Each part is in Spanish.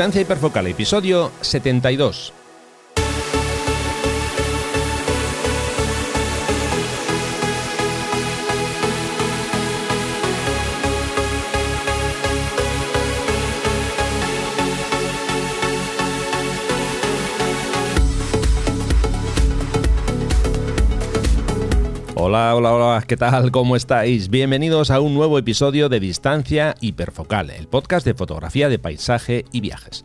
Distancia hiperfocal, episodio 72. Hola, hola, hola, ¿qué tal? ¿Cómo estáis? Bienvenidos a un nuevo episodio de Distancia Hiperfocal, el podcast de fotografía de paisaje y viajes.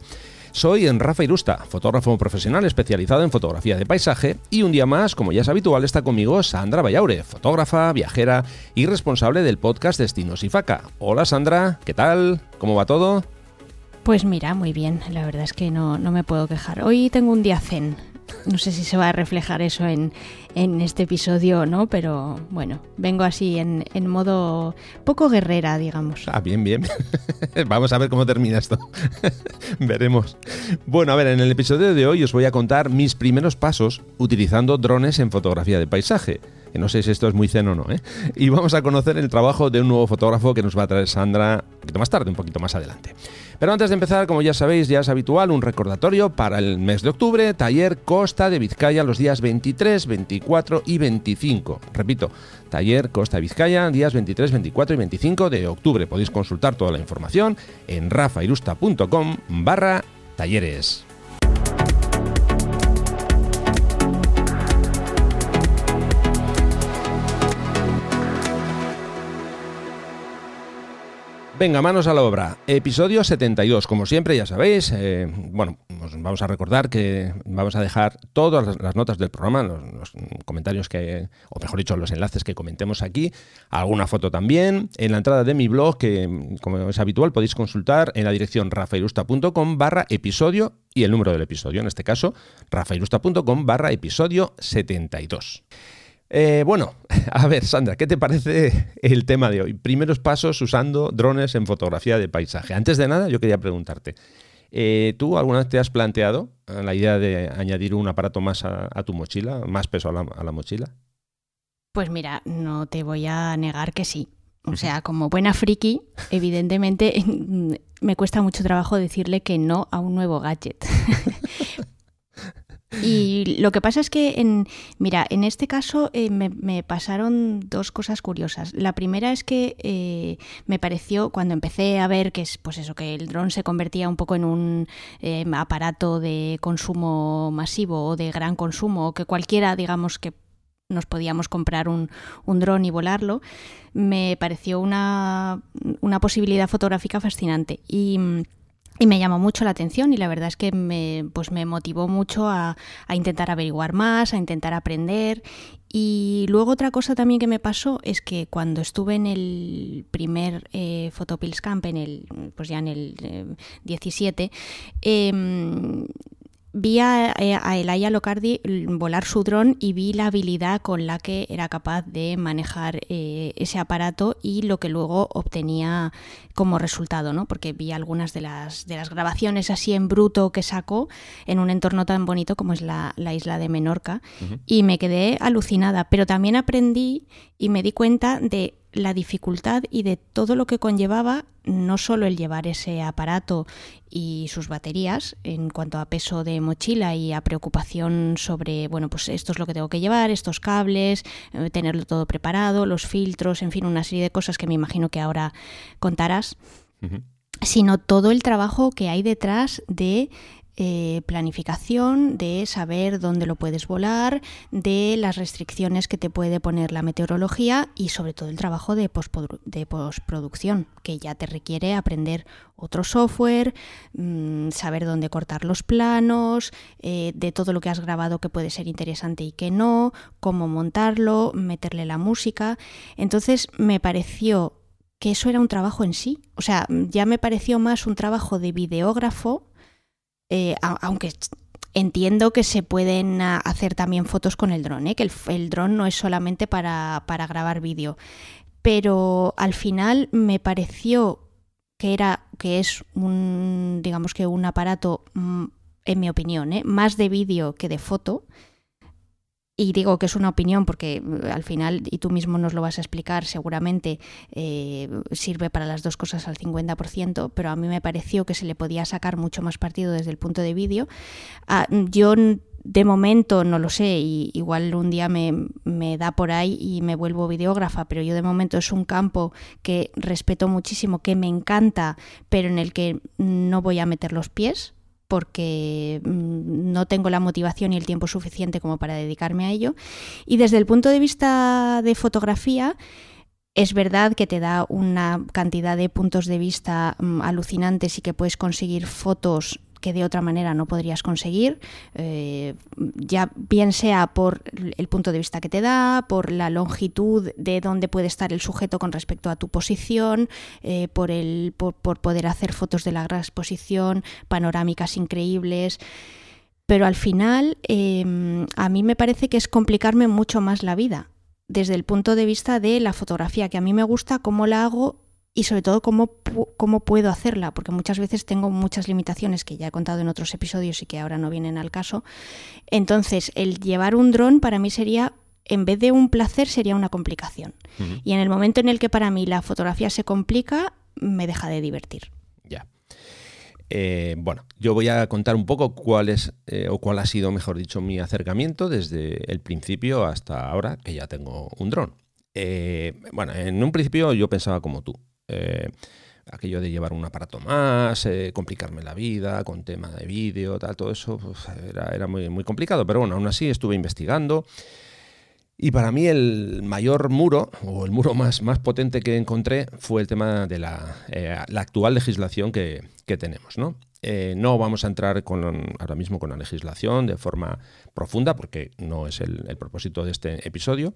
Soy Rafa Irusta, fotógrafo profesional especializado en fotografía de paisaje y un día más, como ya es habitual, está conmigo Sandra Vallaure, fotógrafa, viajera y responsable del podcast Destinos y Faca. Hola Sandra, ¿qué tal? ¿Cómo va todo? Pues mira, muy bien, la verdad es que no, no me puedo quejar. Hoy tengo un día zen, no sé si se va a reflejar eso en, este episodio o no, pero bueno, vengo así en, en, modo poco guerrera, digamos. Ah, bien, bien. Vamos a ver cómo termina esto. Veremos. Bueno, a ver, en el episodio de hoy os voy a contar mis primeros pasos utilizando drones en fotografía de paisaje no sé si esto es muy zen o no, ¿eh? Y vamos a conocer el trabajo de un nuevo fotógrafo que nos va a traer Sandra un poquito más tarde, un poquito más adelante. Pero antes de empezar, como ya sabéis, ya es habitual, un recordatorio para el mes de octubre, taller Costa de Vizcaya los días 23, 24 y 25. Repito, taller Costa de Vizcaya, días 23, 24 y 25 de octubre. Podéis consultar toda la información en rafairusta.com barra talleres. Venga, manos a la obra. Episodio 72. Como siempre, ya sabéis, eh, bueno, vamos a recordar que vamos a dejar todas las notas del programa, los, comentarios que, o mejor dicho, los enlaces que comentemos aquí, alguna foto también, en la entrada de mi blog, que como es habitual podéis consultar en la dirección rafairusta.com barra episodio y el número del episodio, en este caso, rafairusta.com barra episodio 72. Eh, bueno, a ver, Sandra, ¿qué te parece el tema de hoy? Primeros pasos usando drones en fotografía de paisaje. Antes de nada, yo quería preguntarte, eh, ¿tú alguna vez te has planteado eh, la idea de añadir un aparato más a, tu mochila, más peso a la, mochila? Pues mira, no te voy a negar que sí. O sea, como buena friki, evidentemente me cuesta mucho trabajo decirle que no a un nuevo gadget. Y lo que pasa es que, en, mira, en este caso eh, me, pasaron dos cosas curiosas. La primera es que eh, me pareció, cuando empecé a ver que es, pues eso, que el dron se convertía un poco en un eh, aparato de consumo masivo o de gran consumo, o que cualquiera, digamos, que nos podíamos comprar un, un dron y volarlo, me pareció una, una posibilidad fotográfica fascinante. Y y me llamó mucho la atención y la verdad es que me, pues me motivó mucho a, intentar averiguar más, a intentar aprender. Y luego otra cosa también que me pasó es que cuando estuve en el primer eh, Photopills Camp, en el, pues ya en el 17, eh, vi a, eh, a Elaya Locardi volar su dron y vi la habilidad con la que era capaz de manejar eh, ese aparato y lo que luego obtenía como resultado, ¿no? Porque vi algunas de las, de las grabaciones así en bruto que sacó en un entorno tan bonito como es la, isla de Menorca y me quedé alucinada, pero también aprendí y me di cuenta de la dificultad y de todo lo que conllevaba no solo el llevar ese aparato y sus baterías en cuanto a peso de mochila y a preocupación sobre, bueno, pues esto es lo que tengo que llevar, estos cables, eh, tenerlo todo preparado, los filtros, en fin, una serie de cosas que me imagino que ahora contarás, sino todo el trabajo que hay detrás de eh, planificación, de saber dónde lo puedes volar, de las restricciones que te puede poner la meteorología y sobre todo el trabajo de, postproducción, que ya te requiere aprender otro software, mm, saber dónde cortar los planos, eh, de todo lo que has grabado que puede ser interesante y que no, cómo montarlo, meterle la música. Entonces me pareció que eso era un trabajo en sí. O sea, ya me pareció más un trabajo de videógrafo eh, aunque entiendo que se pueden ah, hacer también fotos con el dron, ¿eh? que el, dron no es solamente para, grabar vídeo. Pero al final me pareció que era, que es un, digamos que un aparato, mm, en mi opinión, ¿eh? más de vídeo que de foto. Y digo que es una opinión porque eh, al final, y tú mismo nos lo vas a explicar, seguramente eh, sirve para las dos cosas al 50%, pero a mí me pareció que se le podía sacar mucho más partido desde el punto de vídeo. Ah, yo de momento no lo sé, y igual un día me, me, da por ahí y me vuelvo videógrafa, pero yo de momento es un campo que respeto muchísimo, que me encanta, pero en el que no voy a meter los pies porque mm, no tengo la motivación y el tiempo suficiente como para dedicarme a ello. Y desde el punto de vista de fotografía, es verdad que te da una cantidad de puntos de vista mm, alucinantes y que puedes conseguir fotos que de otra manera no podrías conseguir, eh, ya bien sea por el punto de vista que te da, por la longitud de dónde puede estar el sujeto con respecto a tu posición, eh, por, el, por, poder hacer fotos de la gran exposición, panorámicas increíbles. Pero al final em, a mí me parece que es complicarme mucho más la vida desde el punto de vista de la fotografía, que a mí me gusta cómo la hago y sobre todo cómo, cómo puedo hacerla, porque muchas veces tengo muchas limitaciones que ya he contado en otros episodios y que ahora no vienen al caso. Entonces, el llevar un dron para mí sería, en vez de un placer, sería una complicación. Y en el momento en el que para mí la fotografía se complica, me deja de divertir. Ya. Eh, bueno, yo voy a contar un poco cuál es eh, o cuál ha sido, mejor dicho, mi acercamiento desde el principio hasta ahora que ya tengo un dron. Eh, bueno, en un principio yo pensaba como tú. Eh, aquello de llevar un aparato más, eh, complicarme la vida con tema de vídeo, tal, todo eso pues, era, muy, muy complicado. Pero bueno, aún así estuve investigando. Y para mí el mayor muro, o el muro más, más potente que encontré, fue el tema de la, eh, actual legislación que, tenemos. ¿no? no vamos a entrar con, ahora mismo con la legislación de forma profunda, porque no es el propósito de este episodio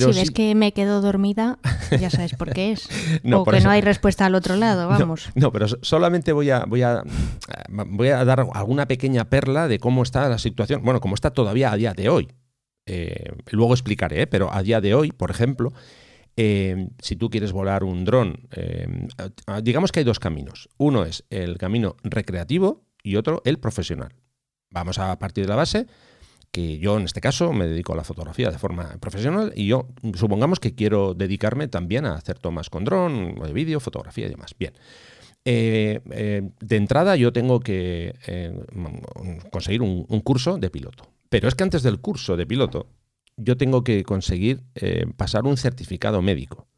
si ves que me quedo dormida, ya sabes por qué es. o que no hay respuesta al otro lado, vamos. No, pero solamente voy a, voy, a, voy a dar alguna pequeña perla de cómo está la situación, bueno, cómo está todavía a día de hoy. Eh, luego explicaré, ¿eh? pero a día de hoy, por ejemplo, eh, si tú quieres volar un dron, digamos que hay dos caminos. Uno es el camino recreativo y otro el profesional. Vamos a partir de la base que yo en este caso me dedico a la fotografía de forma profesional y yo supongamos que quiero dedicarme también a hacer tomas con dron, de vídeo, fotografía y demás. Bien. Eh, eh, de entrada yo tengo que eh, conseguir un, curso de piloto. Pero es que antes del curso de piloto yo tengo que conseguir pasar un certificado médico.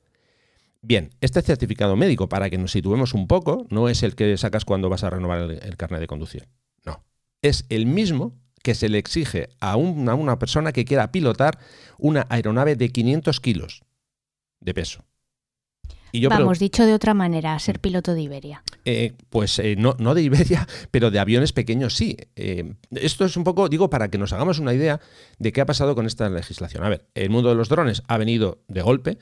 Bien, este certificado médico, para que nos situemos un poco, no es el que sacas cuando vas a renovar el, el carnet de conducir. No. Es el mismo que se le exige a una, persona que quiera pilotar una aeronave de 500 kilos de peso. Y yo Vamos, dicho de otra manera, ser piloto de Iberia. Eh, pues eh, no, no, de Iberia, pero de aviones pequeños sí. Eh, esto es un poco, digo, para que nos hagamos una idea de qué ha pasado con esta legislación. A ver, el mundo de los drones ha venido de golpe.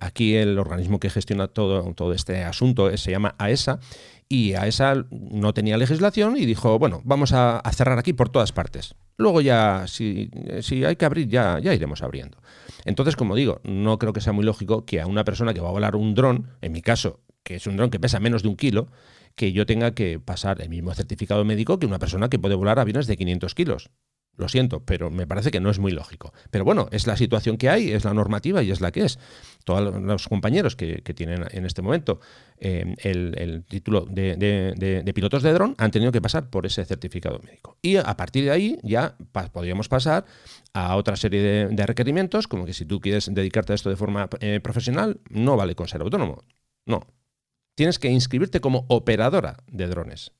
Aquí el organismo que gestiona todo, todo este asunto se llama AESA y a esa no tenía legislación y dijo, bueno, vamos a, cerrar aquí por todas partes. Luego ya, si, si, hay que abrir, ya, ya iremos abriendo. Entonces, como digo, no creo que sea muy lógico que a una persona que va a volar un dron, en mi caso, que es un dron que pesa menos de un kilo, que yo tenga que pasar el mismo certificado médico que una persona que puede volar aviones de 500 kilos. Lo siento, pero me parece que no es muy lógico. Pero bueno, es la situación que hay, es la normativa y es la que es. Todos los compañeros que, tienen en este momento eh, el, título de, pilotos de dron han tenido que pasar por ese certificado médico. Y a partir de ahí ya podríamos pasar a otra serie de, requerimientos, como que si tú quieres dedicarte a esto de forma eh, profesional, no vale con ser autónomo. No. Tienes que inscribirte como operadora de drones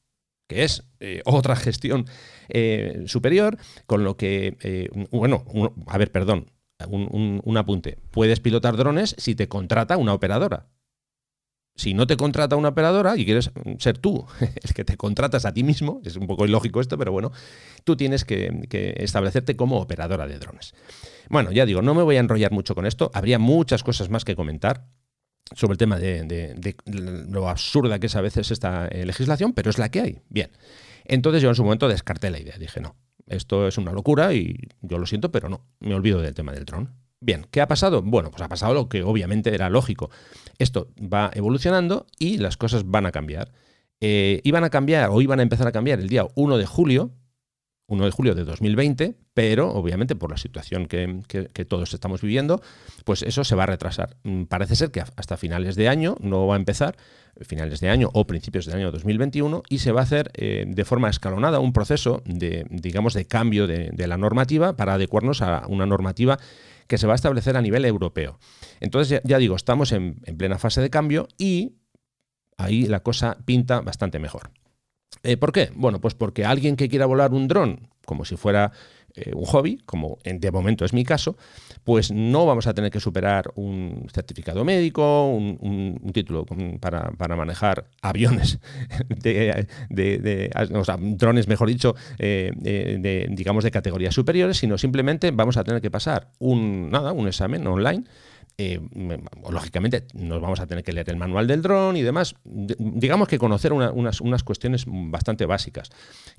que es eh, otra gestión eh, superior, con lo que, eh, bueno, a ver, perdón, un, apunte. Puedes pilotar drones si te contrata una operadora. Si no te contrata una operadora y quieres ser tú el que te contratas a ti mismo, es un poco ilógico esto, pero bueno, tú tienes que establecerte como operadora de drones. Bueno, ya digo, no me voy a enrollar mucho con esto, habría muchas cosas más que comentar sobre el tema de, lo absurda que es a veces esta eh, legislación, pero es la que hay. Bien. Entonces yo en su momento descarté la idea. Dije, no, esto es una locura y yo lo siento, pero no, me olvido del tema del dron. Bien, ¿qué ha pasado? Bueno, pues ha pasado lo que obviamente era lógico. Esto va evolucionando y las cosas van a cambiar. Eh, iban a cambiar o iban a empezar a cambiar el día 1 de julio, 1 de julio de 2020, pero obviamente por la situación que, todos estamos viviendo, pues eso se va a retrasar. Mm, parece ser que hasta finales de año no va a empezar, finales de año o principios del año 2021, y se va a hacer eh, de forma escalonada un proceso de, digamos, de cambio de, la normativa para adecuarnos a una normativa que se va a establecer a nivel europeo. Entonces, ya, digo, estamos en plena fase de cambio y ahí la cosa pinta bastante mejor. Eh, ¿Por qué? Bueno, pues porque alguien que quiera volar un dron como si fuera eh, un hobby, como de momento es mi caso, pues no vamos a tener que superar un certificado médico, un, título para, manejar aviones, de, drones, mejor dicho, eh, de, digamos de categorías superiores, sino simplemente vamos a tener que pasar un, nada, un examen online eh, lógicamente nos vamos a tener que leer el manual del dron y demás. digamos que conocer unas, unas, cuestiones bastante básicas.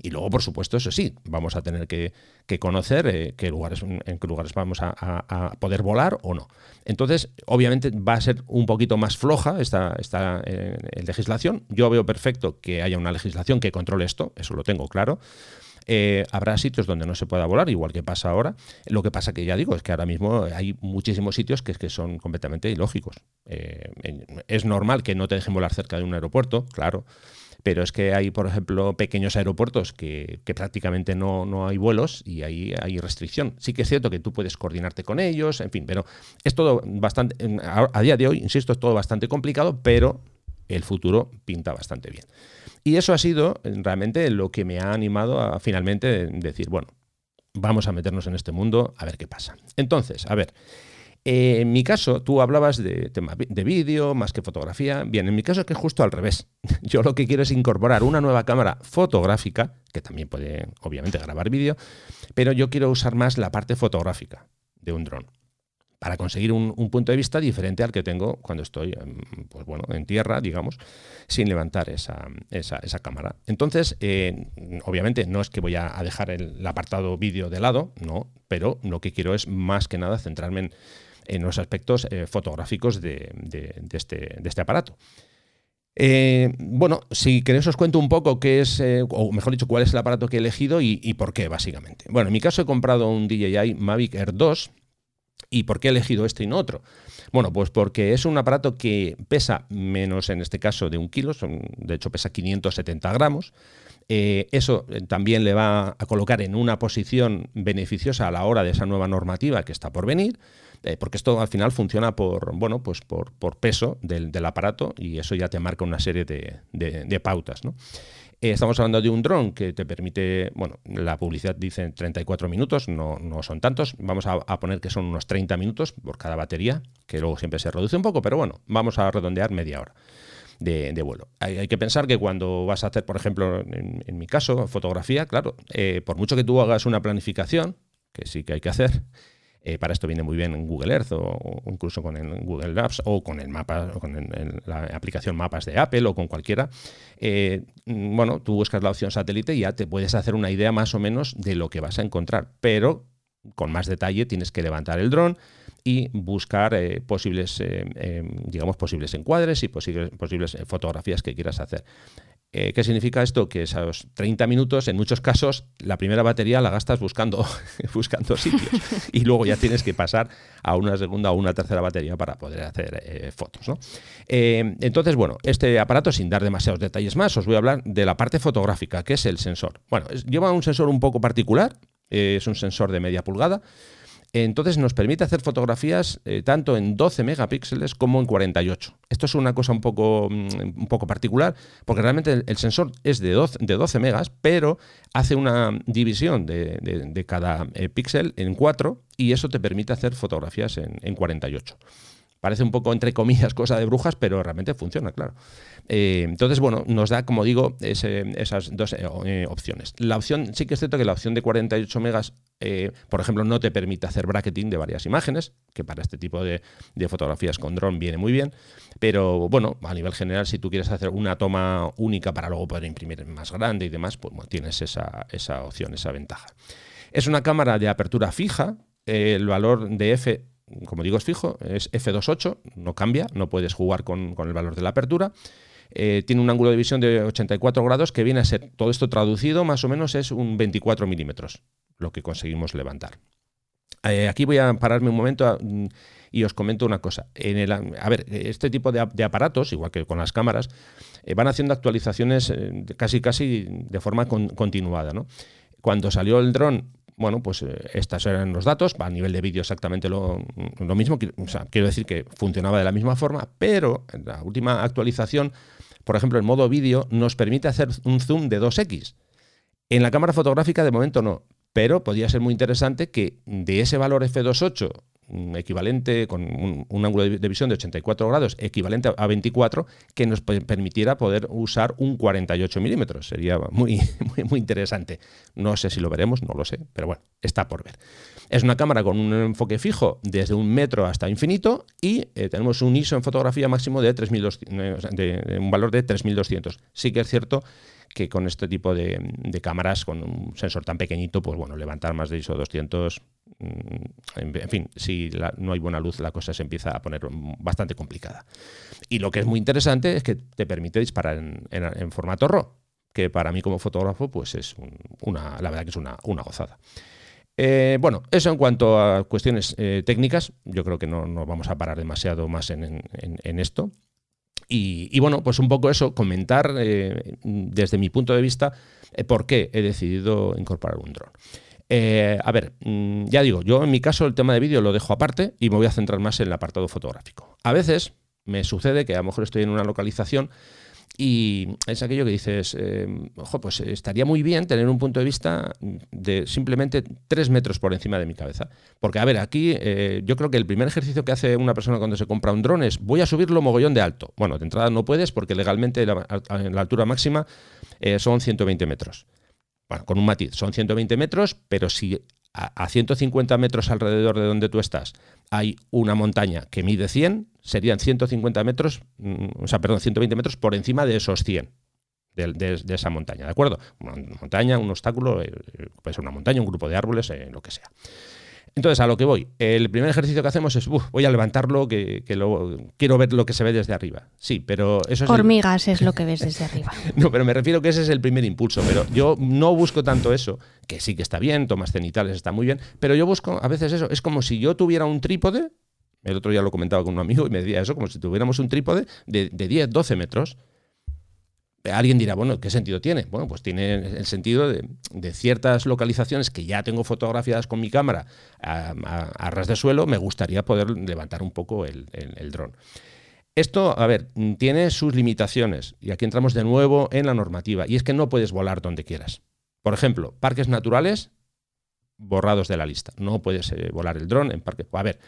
Y luego, por supuesto, eso sí, vamos a tener que, conocer eh, qué lugares, en qué lugares vamos a, poder volar o no. Entonces, obviamente va a ser un poquito más floja esta, esta eh, legislación. Yo veo perfecto que haya una legislación que controle esto, eso lo tengo claro. Eh, habrá sitios donde no se pueda volar, igual que pasa ahora. Lo que pasa que ya digo es que ahora mismo hay muchísimos sitios que, son completamente ilógicos. Eh, es normal que no te dejen volar cerca de un aeropuerto, claro pero es que hay, por ejemplo, pequeños aeropuertos que, prácticamente no, no, hay vuelos y ahí hay restricción. Sí que es cierto que tú puedes coordinarte con ellos, en fin, pero es todo bastante, a día de hoy, insisto, es todo bastante complicado, pero el futuro pinta bastante bien. Y eso ha sido realmente lo que me ha animado a finalmente decir, bueno, vamos a meternos en este mundo a ver qué pasa. Entonces, a ver, eh, en mi caso, tú hablabas de tema de vídeo más que fotografía. Bien, en mi caso es que es justo al revés. Yo lo que quiero es incorporar una nueva cámara fotográfica, que también puede, obviamente, grabar vídeo, pero yo quiero usar más la parte fotográfica de un dron para conseguir un, punto de vista diferente al que tengo cuando estoy pues bueno, en tierra, digamos, sin levantar esa, esa, cámara. Entonces, eh, obviamente no es que voy a, dejar el, apartado vídeo de lado, no, pero lo que quiero es más que nada centrarme en, los aspectos eh, fotográficos de, este, de, este, aparato. Eh, bueno, si queréis os cuento un poco qué es, o mejor dicho, cuál es el aparato que he elegido y, y, por qué, básicamente. Bueno, en mi caso he comprado un DJI Mavic Air 2, ¿Y por qué he elegido este y no otro? Bueno, pues porque es un aparato que pesa menos, en este caso, de un kilo, son, de hecho pesa 570 gramos. Eh, eso eh, también le va a colocar en una posición beneficiosa a la hora de esa nueva normativa que está por venir, eh, porque esto al final funciona por, bueno, pues por, peso del, aparato y eso ya te marca una serie de, de pautas. ¿no? Eh, estamos hablando de un dron que te permite, bueno, la publicidad dice 34 minutos, no, no son tantos, vamos a, poner que son unos 30 minutos por cada batería, que luego siempre se reduce un poco, pero bueno, vamos a redondear media hora. De, vuelo. Hay, que pensar que cuando vas a hacer, por ejemplo, en, mi caso, fotografía, claro, eh, por mucho que tú hagas una planificación, que sí que hay que hacer, eh, para esto viene muy bien en Google Earth o, incluso con el Google Maps o con el mapa, con la aplicación Mapas de Apple o con cualquiera. Eh, bueno, tú buscas la opción satélite y ya te puedes hacer una idea más o menos de lo que vas a encontrar, pero con más detalle tienes que levantar el dron y buscar eh, posibles, digamos, posibles encuadres y posibles, posibles fotografías que quieras hacer. Eh, ¿Qué significa esto? Que esos 30 minutos, en muchos casos, la primera batería la gastas buscando, buscando sitios y luego ya tienes que pasar a una segunda o una tercera batería para poder hacer eh, fotos. Eh, entonces, bueno, este aparato, sin dar demasiados detalles más, os voy a hablar de la parte fotográfica, que es el sensor. Bueno, lleva un sensor un poco particular, es un sensor de media pulgada, entonces nos permite hacer fotografías eh, tanto en 12 megapíxeles como en 48. Esto es una cosa un poco, mm, un poco particular porque realmente el, sensor es de 12, de 12, megas, pero hace una división de, cada eh, píxel en 4 y eso te permite hacer fotografías en, en 48. Parece un poco, entre comillas, cosa de brujas, pero realmente funciona, claro. Eh, entonces, bueno, nos da, como digo, esas dos eh, eh, opciones. La opción, sí que es cierto que la opción de 48 megas, por ejemplo, no te permite hacer bracketing de varias imágenes, que para este tipo de, fotografías con dron viene muy bien. Pero bueno, a nivel general, si tú quieres hacer una toma única para luego poder imprimir más grande y demás, pues tienes esa, esa opción, esa ventaja. Es una cámara de apertura fija, el valor de F como digo, es fijo, es F28, no cambia, no puedes jugar con, el valor de la apertura. tiene un ángulo de visión de 84 grados que viene a ser, todo esto traducido más o menos es un 24 milímetros, lo que conseguimos levantar. aquí voy a pararme un momento mm, y os comento una cosa. En el, a ver, este tipo de, aparatos, igual que con las cámaras, van haciendo actualizaciones casi casi de forma continuada. ¿no? Cuando salió el dron bueno, pues eh, estos eran los datos, a nivel de vídeo exactamente lo, mismo, quiero decir que funcionaba de la misma forma, pero en la última actualización, por ejemplo, en modo vídeo, nos permite hacer un zoom de 2x. En la cámara fotográfica de momento no, pero podría ser muy interesante que de ese valor f2.8 equivalente con un, ángulo de, visión de 84 grados, equivalente a 24, que nos permitiera poder usar un 48 milímetros. Sería muy, muy, interesante. No sé si lo veremos, no lo sé, pero bueno, está por ver. Es una cámara con un enfoque fijo desde un metro hasta infinito y eh, tenemos un ISO en fotografía máximo de, 3200, de un valor de 3200. Sí que es cierto que con este tipo de, cámaras, con un sensor tan pequeñito, pues bueno, levantar más de ISO 200, mm, en fin, si no hay buena luz, la cosa se empieza a poner bastante complicada. Y lo que es muy interesante es que te permite disparar en, formato RAW, que para mí como fotógrafo, pues es una, la verdad que es una, gozada. Eh, bueno, eso en cuanto a cuestiones eh, técnicas, yo creo que no nos vamos a parar demasiado más en, esto. Y, bueno, pues un poco eso, comentar eh, desde mi punto de vista por qué he decidido incorporar un dron. Eh, a ver, mm, ya digo, yo en mi caso el tema de vídeo lo dejo aparte y me voy a centrar más en el apartado fotográfico. A veces me sucede que a lo mejor estoy en una localización y es aquello que dices, eh, ojo, pues estaría muy bien tener un punto de vista de simplemente tres metros por encima de mi cabeza. Porque, a ver, aquí eh, yo creo que el primer ejercicio que hace una persona cuando se compra un dron es voy a subirlo mogollón de alto. Bueno, de entrada no puedes porque legalmente la, la altura máxima eh, son 120 metros. Bueno, con un matiz, son 120 metros, pero si a, 150 metros alrededor de donde tú estás hay una montaña que mide 100, serían 150 metros, mm, o sea, perdón, 120 metros por encima de esos 100. De, esa montaña, ¿de acuerdo? Una montaña, un obstáculo, eh, puede ser una montaña, un grupo de árboles, eh, lo que sea. Entonces, a lo que voy. El primer ejercicio que hacemos es, voy a levantarlo, que, quiero ver lo que se ve desde arriba. Sí, pero eso es... Hormigas es lo que ves desde arriba. no, pero me refiero que ese es el primer impulso. Pero yo no busco tanto eso, que sí que está bien, tomas cenitales está muy bien, pero yo busco a veces eso. Es como si yo tuviera un trípode, el otro día lo comentaba con un amigo y me decía eso, como si tuviéramos un trípode de, de 10, 12 metros Alguien dirá, bueno, ¿qué sentido tiene? Bueno, pues tiene el sentido de, ciertas localizaciones que ya tengo fotografiadas con mi cámara a, ras de suelo, me gustaría poder levantar un poco el, dron. Esto, a ver, tiene sus limitaciones y aquí entramos de nuevo en la normativa y es que no puedes volar donde quieras. Por ejemplo, parques naturales borrados de la lista. No puedes eh, volar el dron en parques. A ver,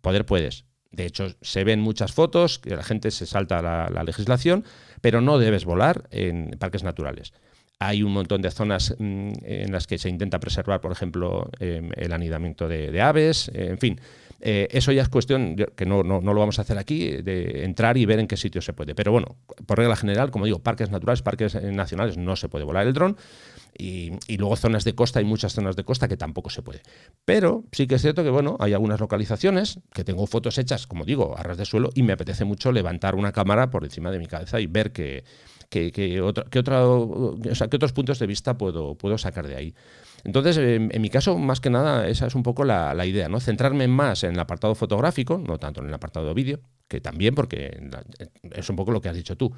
poder puedes, de hecho, se ven muchas fotos, que la gente se salta la, legislación, pero no debes volar en parques naturales. Hay un montón de zonas mm, en las que se intenta preservar, por ejemplo, em, el anidamiento de, aves, en fin. Eh, eso ya es cuestión, que no, no, lo vamos a hacer aquí, de entrar y ver en qué sitio se puede. Pero bueno, por regla general, como digo, parques naturales, parques eh, nacionales, no se puede volar el dron. Y, luego zonas de costa, hay muchas zonas de costa que tampoco se puede. Pero sí que es cierto que, bueno, hay algunas localizaciones que tengo fotos hechas, como digo, a ras de suelo y me apetece mucho levantar una cámara por encima de mi cabeza y ver qué que, que, otros puntos de vista puedo, puedo sacar de ahí. Entonces, en, mi caso, más que nada, esa es un poco la, idea, ¿no? Centrarme más en el apartado fotográfico, no tanto en el apartado de vídeo, que también porque es un poco lo que has dicho tú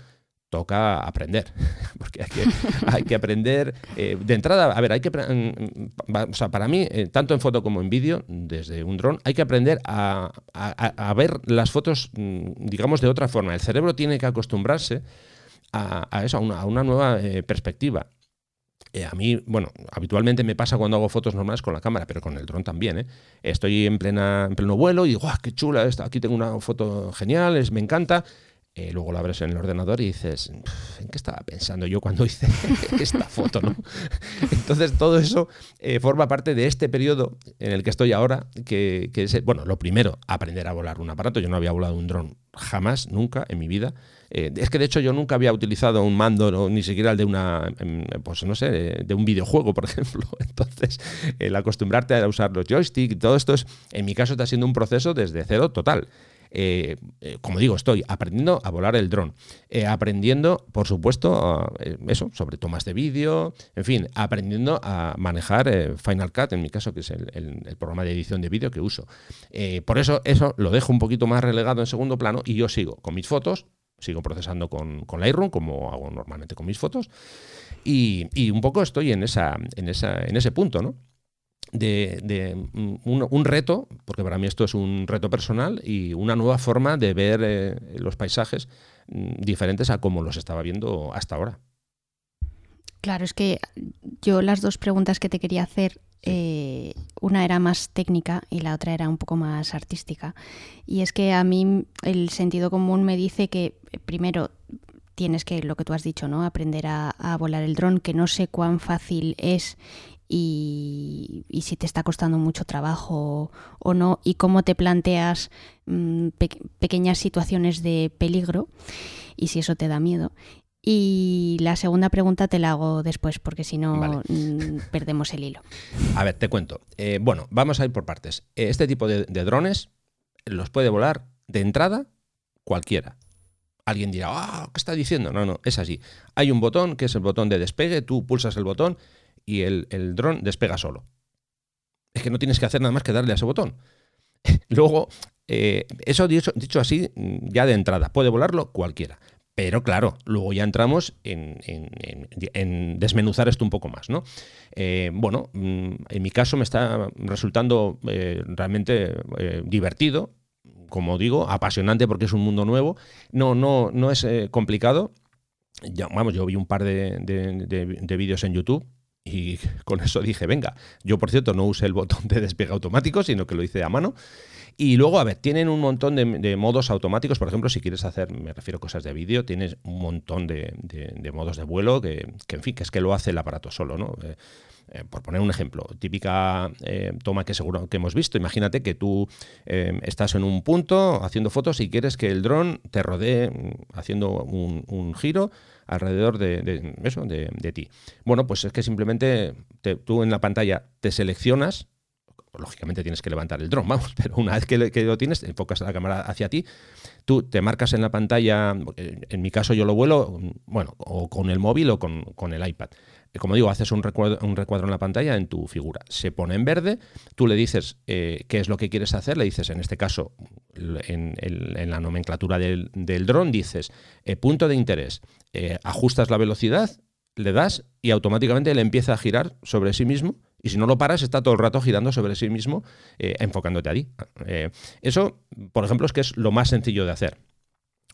toca aprender, porque hay que, aprender eh, de entrada, a ver, hay que, mm, o sea, para mí, eh, tanto en foto como en vídeo, desde un dron, hay que aprender a, ver las fotos, mm, digamos, de otra forma. El cerebro tiene que acostumbrarse a, eso, a una, nueva eh, perspectiva. a mí, bueno, habitualmente me pasa cuando hago fotos normales con la cámara, pero con el dron también. Estoy en, plena, en pleno vuelo y digo, ¡qué chula! Esta, aquí tengo una foto genial, es, me encanta eh, luego lo abres en el ordenador y dices, ¿en qué estaba pensando yo cuando hice esta foto? ¿no? Entonces todo eso eh, forma parte de este periodo en el que estoy ahora, que, es, bueno, lo primero, aprender a volar un aparato. Yo no había volado un dron jamás, nunca en mi vida. Eh, es que de hecho yo nunca había utilizado un mando, ni siquiera el de una, em, pues no sé, de un videojuego, por ejemplo. Entonces, el acostumbrarte a usar los joysticks todo esto es, en mi caso está siendo un proceso desde cero total. eh, eh, como digo, estoy aprendiendo a volar el dron, aprendiendo, por supuesto, eso, sobre tomas de vídeo, en fin, aprendiendo a manejar Final Cut, en mi caso, que es el, programa de edición de vídeo que uso. por eso, eso lo dejo un poquito más relegado en segundo plano y yo sigo con mis fotos, sigo procesando con, con Lightroom, como hago normalmente con mis fotos, y, y un poco estoy en, esa, en, esa, en ese punto, ¿no? de, un, reto, porque para mí esto es un reto personal y una nueva forma de ver eh, los paisajes mm, diferentes a como los estaba viendo hasta ahora. Claro, es que yo las dos preguntas que te quería hacer, eh, una era más técnica y la otra era un poco más artística. Y es que a mí el sentido común me dice que eh, primero tienes que, lo que tú has dicho, ¿no? Aprender a, a volar el dron, que no sé cuán fácil es y, si te está costando mucho trabajo o no y cómo te planteas mm, pequeñas situaciones de peligro y si eso te da miedo. Y la segunda pregunta te la hago después, porque si no mm, perdemos el hilo. A ver, te cuento. Eh, bueno, vamos a ir por partes. Este tipo de, drones los puede volar de entrada cualquiera. Alguien dirá, ah, ¿qué está diciendo? No, no, es así. Hay un botón que es el botón de despegue, tú pulsas el botón y el, dron despega solo. Es que no tienes que hacer nada más que darle a ese botón. Luego, eh, eso dicho, dicho, así, ya de entrada, puede volarlo cualquiera. Pero claro, luego ya entramos en, desmenuzar esto un poco más, ¿no? Eh, bueno, mm, en mi caso me está resultando eh, realmente divertido, como digo, apasionante porque es un mundo nuevo. No, no, no es complicado. Ya, vamos, yo vi un par de, de vídeos en YouTube y con eso dije, venga, yo por cierto no usé el botón de despegue automático, sino que lo hice a mano. Y luego, a ver, tienen un montón de, modos automáticos. Por ejemplo, si quieres hacer, me refiero a cosas de vídeo, tienes un montón de, modos de vuelo que, en fin, que es que lo hace el aparato solo, ¿no? Eh, eh, por poner un ejemplo, típica eh, toma que seguro que hemos visto. Imagínate que tú estás en un punto haciendo fotos y quieres que el dron te rodee mm, haciendo un giro alrededor de, eso, de, ti. Bueno, pues es que simplemente tú en la pantalla te seleccionas, lógicamente tienes que levantar el dron, vamos, pero una vez que, lo tienes, enfocas la cámara hacia ti, tú te marcas en la pantalla, en mi caso yo lo vuelo, bueno, o con el móvil o con, con el iPad como digo, haces un recuadro, en la pantalla en tu figura. Se pone en verde, tú le dices eh, qué es lo que quieres hacer, le dices, en este caso, en, la nomenclatura del, dron, dices eh, punto de interés, eh, ajustas la velocidad, le das y automáticamente le empieza a girar sobre sí mismo. Y si no lo paras, está todo el rato girando sobre sí mismo, enfocándote a ti. eso, por ejemplo, es que es lo más sencillo de hacer.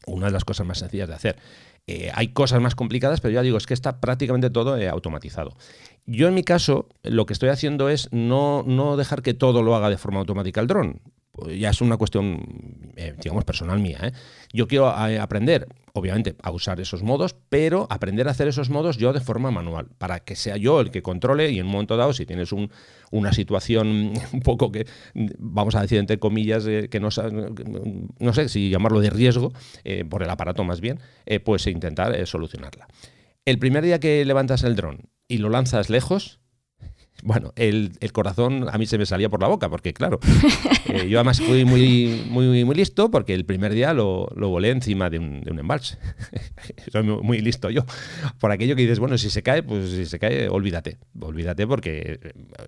Una de las cosas más sencillas de hacer. Eh, hay cosas más complicadas, pero ya digo, es que está prácticamente todo eh, automatizado. Yo en mi caso, lo que estoy haciendo es no, no dejar que todo lo haga de forma automática el dron. Ya es una cuestión, eh, digamos, personal mía. Yo quiero aprender, obviamente, a usar esos modos, pero aprender a hacer esos modos yo de forma manual, para que sea yo el que controle y en un momento dado, si tienes una situación un poco que, vamos a decir entre comillas, que no, no sé si llamarlo de riesgo, por el aparato más bien, pues intentar solucionarla. El primer día que levantas el dron y lo lanzas lejos, bueno, el, corazón a mí se me salía por la boca, porque claro, eh, yo además fui muy, muy, muy listo porque el primer día lo, volé encima de un, de un embalse. Soy muy, listo yo. Por aquello que dices, bueno, si se cae, pues si se cae, olvídate. Olvídate porque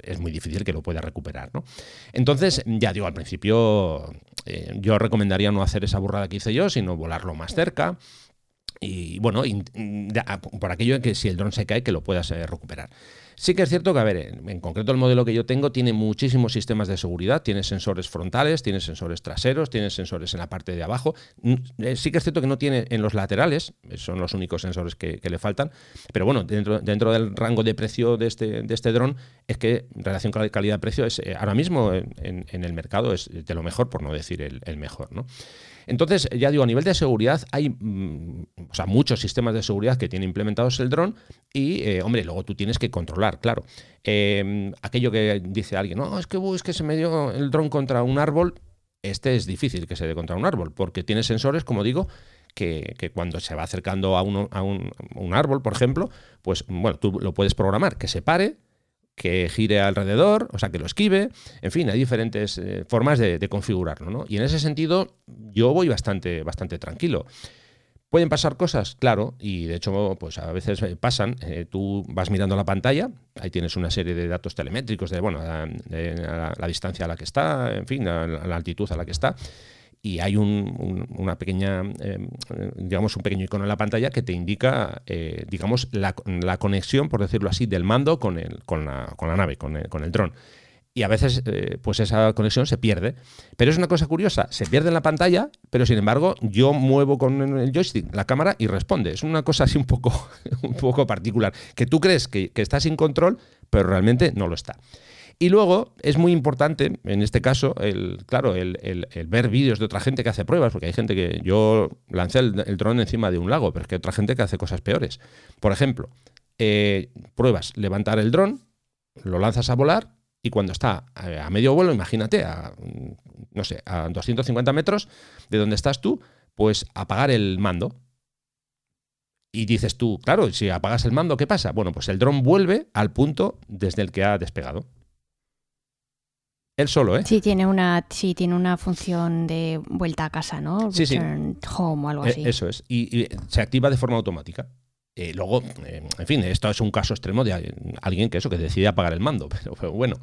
es muy difícil que lo pueda recuperar, ¿no? Entonces, ya digo, al principio eh, yo recomendaría no hacer esa burrada que hice yo, sino volarlo más cerca y bueno, por aquello que si el dron se cae, que lo puedas eh, recuperar. Sí que es cierto que, a ver, en, concreto el modelo que yo tengo tiene muchísimos sistemas de seguridad, tiene sensores frontales, tiene sensores traseros, tiene sensores en la parte de abajo. Eh, sí que es cierto que no tiene en los laterales, son los únicos sensores que, le faltan, pero bueno, dentro, dentro del rango de precio de este, de este dron es que en relación con la calidad-precio es eh, ahora mismo en, el mercado es de lo mejor, por no decir el, mejor, ¿no? Entonces, ya digo, a nivel de seguridad hay mm, muchos sistemas de seguridad que tienen implementados el dron y, eh, hombre, luego tú tienes que controlar, claro. Em, aquello que dice alguien, no, es que, es que se me dio el dron contra un árbol, este es difícil que se dé contra un árbol, porque tiene sensores, como digo, que, cuando se va acercando a, a, un, árbol, por ejemplo, pues bueno, tú lo puedes programar que se pare, que gire alrededor, o sea, que lo esquive. En fin, hay diferentes eh, formas de, configurarlo, ¿no? Y en ese sentido, yo voy bastante, bastante tranquilo. Pueden pasar cosas, claro, y de hecho, pues a veces eh, pasan. Eh, tú vas mirando la pantalla, ahí tienes una serie de datos telemétricos de, bueno, la, distancia a la que está, en fin, la, altitud a la que está y hay un, una pequeña, eh, digamos, un pequeño icono en la pantalla que te indica, eh, digamos, la, la, conexión, por decirlo así, del mando con, el, con, la, con la nave, con el, con el dron. Y a veces, eh, pues esa conexión se pierde. Pero es una cosa curiosa, se pierde en la pantalla, pero sin embargo, yo muevo con el joystick la cámara y responde. Es una cosa así un poco, un poco particular, que tú crees que, que está sin control, pero realmente no lo está. Y luego es muy importante, en este caso, el, claro, el, ver vídeos de otra gente que hace pruebas, porque hay gente que yo lancé el, dron encima de un lago, pero es que hay otra gente que hace cosas peores. Por ejemplo, eh, pruebas levantar el dron, lo lanzas a volar y cuando está a, medio vuelo, imagínate, a, no sé, a 250 metros de donde estás tú, pues apagar el mando. Y dices tú, claro, si apagas el mando, ¿qué pasa? Bueno, pues el dron vuelve al punto desde el que ha despegado. Él solo, ¿eh? Sí, tiene una, sí, tiene una función de vuelta a casa, ¿no? Return home o algo así. Eh, eso es. y, se activa de forma automática. Eh, luego, eh, en fin, esto es un caso extremo de alguien que eso, que decide apagar el mando. Pero, bueno,